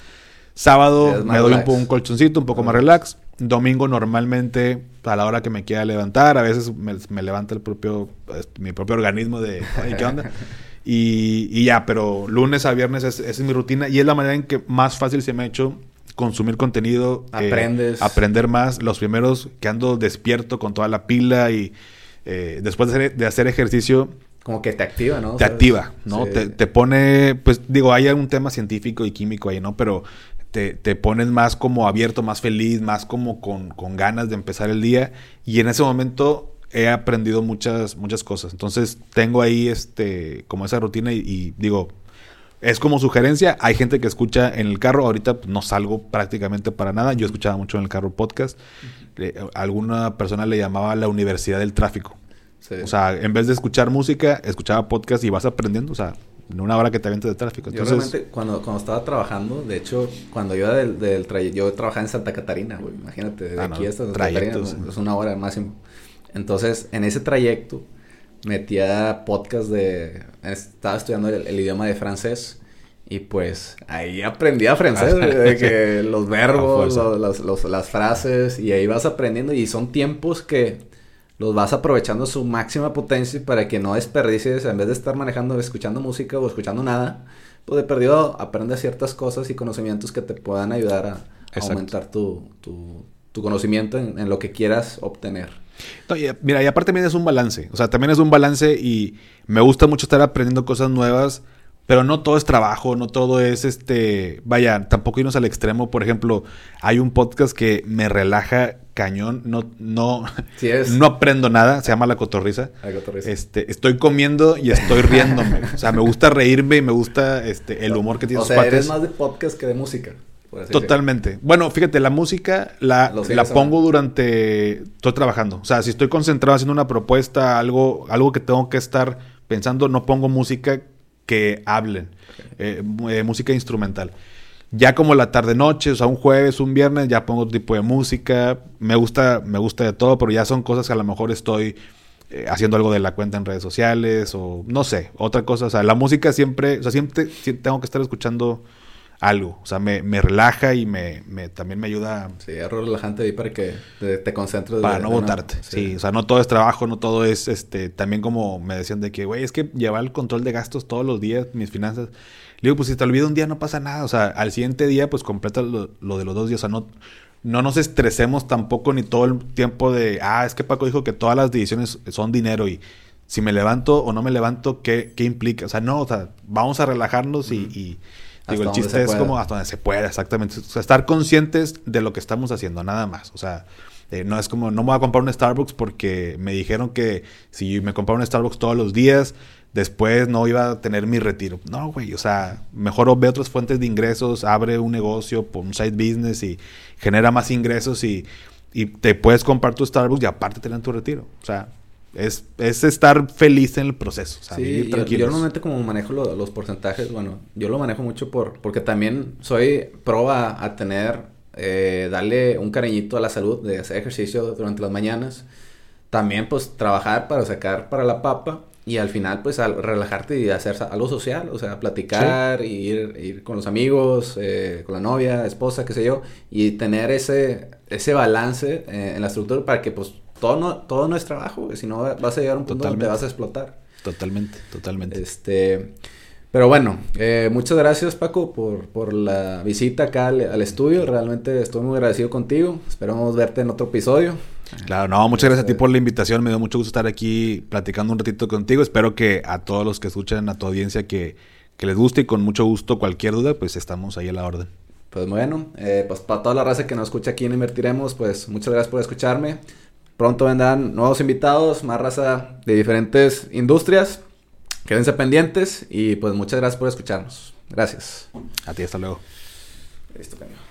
Sábado me doy un, un, colchoncito, un poco más relax. Domingo normalmente a la hora que me quiera levantar, a veces me, levanta el propio, mi propio organismo de, ¿qué onda? y, ya, pero lunes a viernes es, esa es mi rutina y es la manera en que más fácil se me ha hecho consumir contenido. Eh, Aprendes. aprender más. Los primeros que ando despierto con toda la pila y eh, después de hacer, ejercicio. Como que te activa, ¿no? Te activa, ¿no? Te, pone, pues digo, hay un tema científico y químico ahí, ¿no? Pero te, te pones más como abierto, más feliz, más como con, con ganas de empezar el día. Y en ese momento he aprendido muchas, muchas cosas. Entonces tengo ahí este, como esa rutina y digo, es como sugerencia. Hay gente que escucha en el carro. Ahorita no salgo prácticamente para nada. Yo escuchaba mucho en el carro podcast. alguna persona le llamaba la universidad del tráfico. O sea, en vez de escuchar música, escuchaba podcast y vas aprendiendo. O sea, en una hora que te avientes de tráfico. Entonces... Yo realmente, cuando, cuando estaba trabajando, de hecho, cuando yo del, del trayecto, yo trabajaba en Santa Catarina, güey. Imagínate, de ah, aquí hasta Santa Catarina es una hora máximo. Entonces, en ese trayecto, metía podcast de... Estaba estudiando el, idioma de francés y pues ahí aprendía francés, de que los verbos, las frases y ahí vas aprendiendo y son tiempos que los vas aprovechando su máxima potencia para que no desperdicies, en vez de estar manejando, escuchando música o escuchando nada, pues de perdido aprendes ciertas cosas y conocimientos que te puedan ayudar a, aumentar tu, tu, conocimiento en, lo que quieras obtener. mira, y aparte también es un balance, o sea, también es un balance y me gusta mucho estar aprendiendo cosas nuevas pero no todo es trabajo, no todo es este. Vaya, tampoco irnos al extremo. Por ejemplo, hay un podcast que me relaja cañón. No, no, no aprendo nada. Se llama La Cotorriza. La Cotorriza. Este, estoy comiendo y estoy riéndome. o sea, me gusta reírme y me gusta este, el humor que tiene O sea, eres más de podcast que de música. Totalmente. Bueno, fíjate, la música la, la pongo durante. Estoy trabajando. O sea, si estoy concentrado haciendo una propuesta, algo, algo que tengo que estar pensando, no pongo música que hablen, eh, eh, música instrumental. Ya como la tarde noche, o sea, un jueves, un viernes, ya pongo otro tipo de música. Me gusta, me gusta de todo, pero ya son cosas que a lo mejor estoy eh, haciendo algo de la cuenta en redes sociales o no sé, otra cosa. O sea, la música siempre, o sea, siempre tengo que estar escuchando algo. O sea, me, relaja y me, también me ayuda. Sí, algo relajante ahí para que te, concentres. Para no votarte. sí. o sea, no todo es trabajo, no todo es, este, también como me decían de que, güey, es que llevar el control de gastos todos los días, mis finanzas. Le digo, pues si te olvido un día no pasa nada. O sea, al siguiente día, pues completa lo, de los dos días. O sea, no, no nos estresemos tampoco ni todo el tiempo de, ah, es que Paco dijo que todas las decisiones son dinero y si me levanto o no me levanto, ¿qué, qué implica? O sea, no, o sea, vamos a relajarnos y Digo, el chiste es como hasta donde se pueda, exactamente. O sea, estar conscientes de lo que estamos haciendo, nada más. O sea, eh, no es como, no me voy a comprar un Starbucks porque me dijeron que si me compraba un Starbucks todos los días, después no iba a tener mi retiro. No, güey, o sea, mejor ve otras fuentes de ingresos, abre un negocio, un side business y genera más ingresos y, y te puedes comprar tu Starbucks y aparte tener tu retiro. O sea, es, es estar feliz en el proceso. O sea, sí, yo, yo, normalmente como manejo los porcentajes, bueno, yo lo manejo mucho por porque también soy pro a, tener, eh, darle un cariñito a la salud, de hacer ejercicio durante las mañanas. También pues trabajar para sacar para la papa y al final pues al relajarte y hacer algo social, o sea, platicar, ir, ir con los amigos, eh, con la novia, esposa, qué sé yo, y tener ese, ese balance eh, en la estructura para que pues todo no, todo no es trabajo, si no vas a llegar a un punto donde vas a explotar. Totalmente, totalmente. Este, pero bueno, eh, muchas gracias Paco por, por la visita acá al, estudio. Realmente estoy muy agradecido contigo. Esperamos verte en otro episodio. Claro, no, muchas gracias a ti por la invitación. Me dio mucho gusto estar aquí platicando un ratito contigo. Espero que a todos los que escuchan, a tu audiencia, que, que les guste y con mucho gusto cualquier duda, pues estamos ahí a la orden. Pues bueno, eh, pues para toda la raza que nos escucha aquí en Invertiremos, pues muchas gracias por escucharme. Pronto vendrán nuevos invitados, más raza de diferentes industrias. Quédense pendientes y pues muchas gracias por escucharnos. Gracias. A ti, hasta luego. Listo, cambio.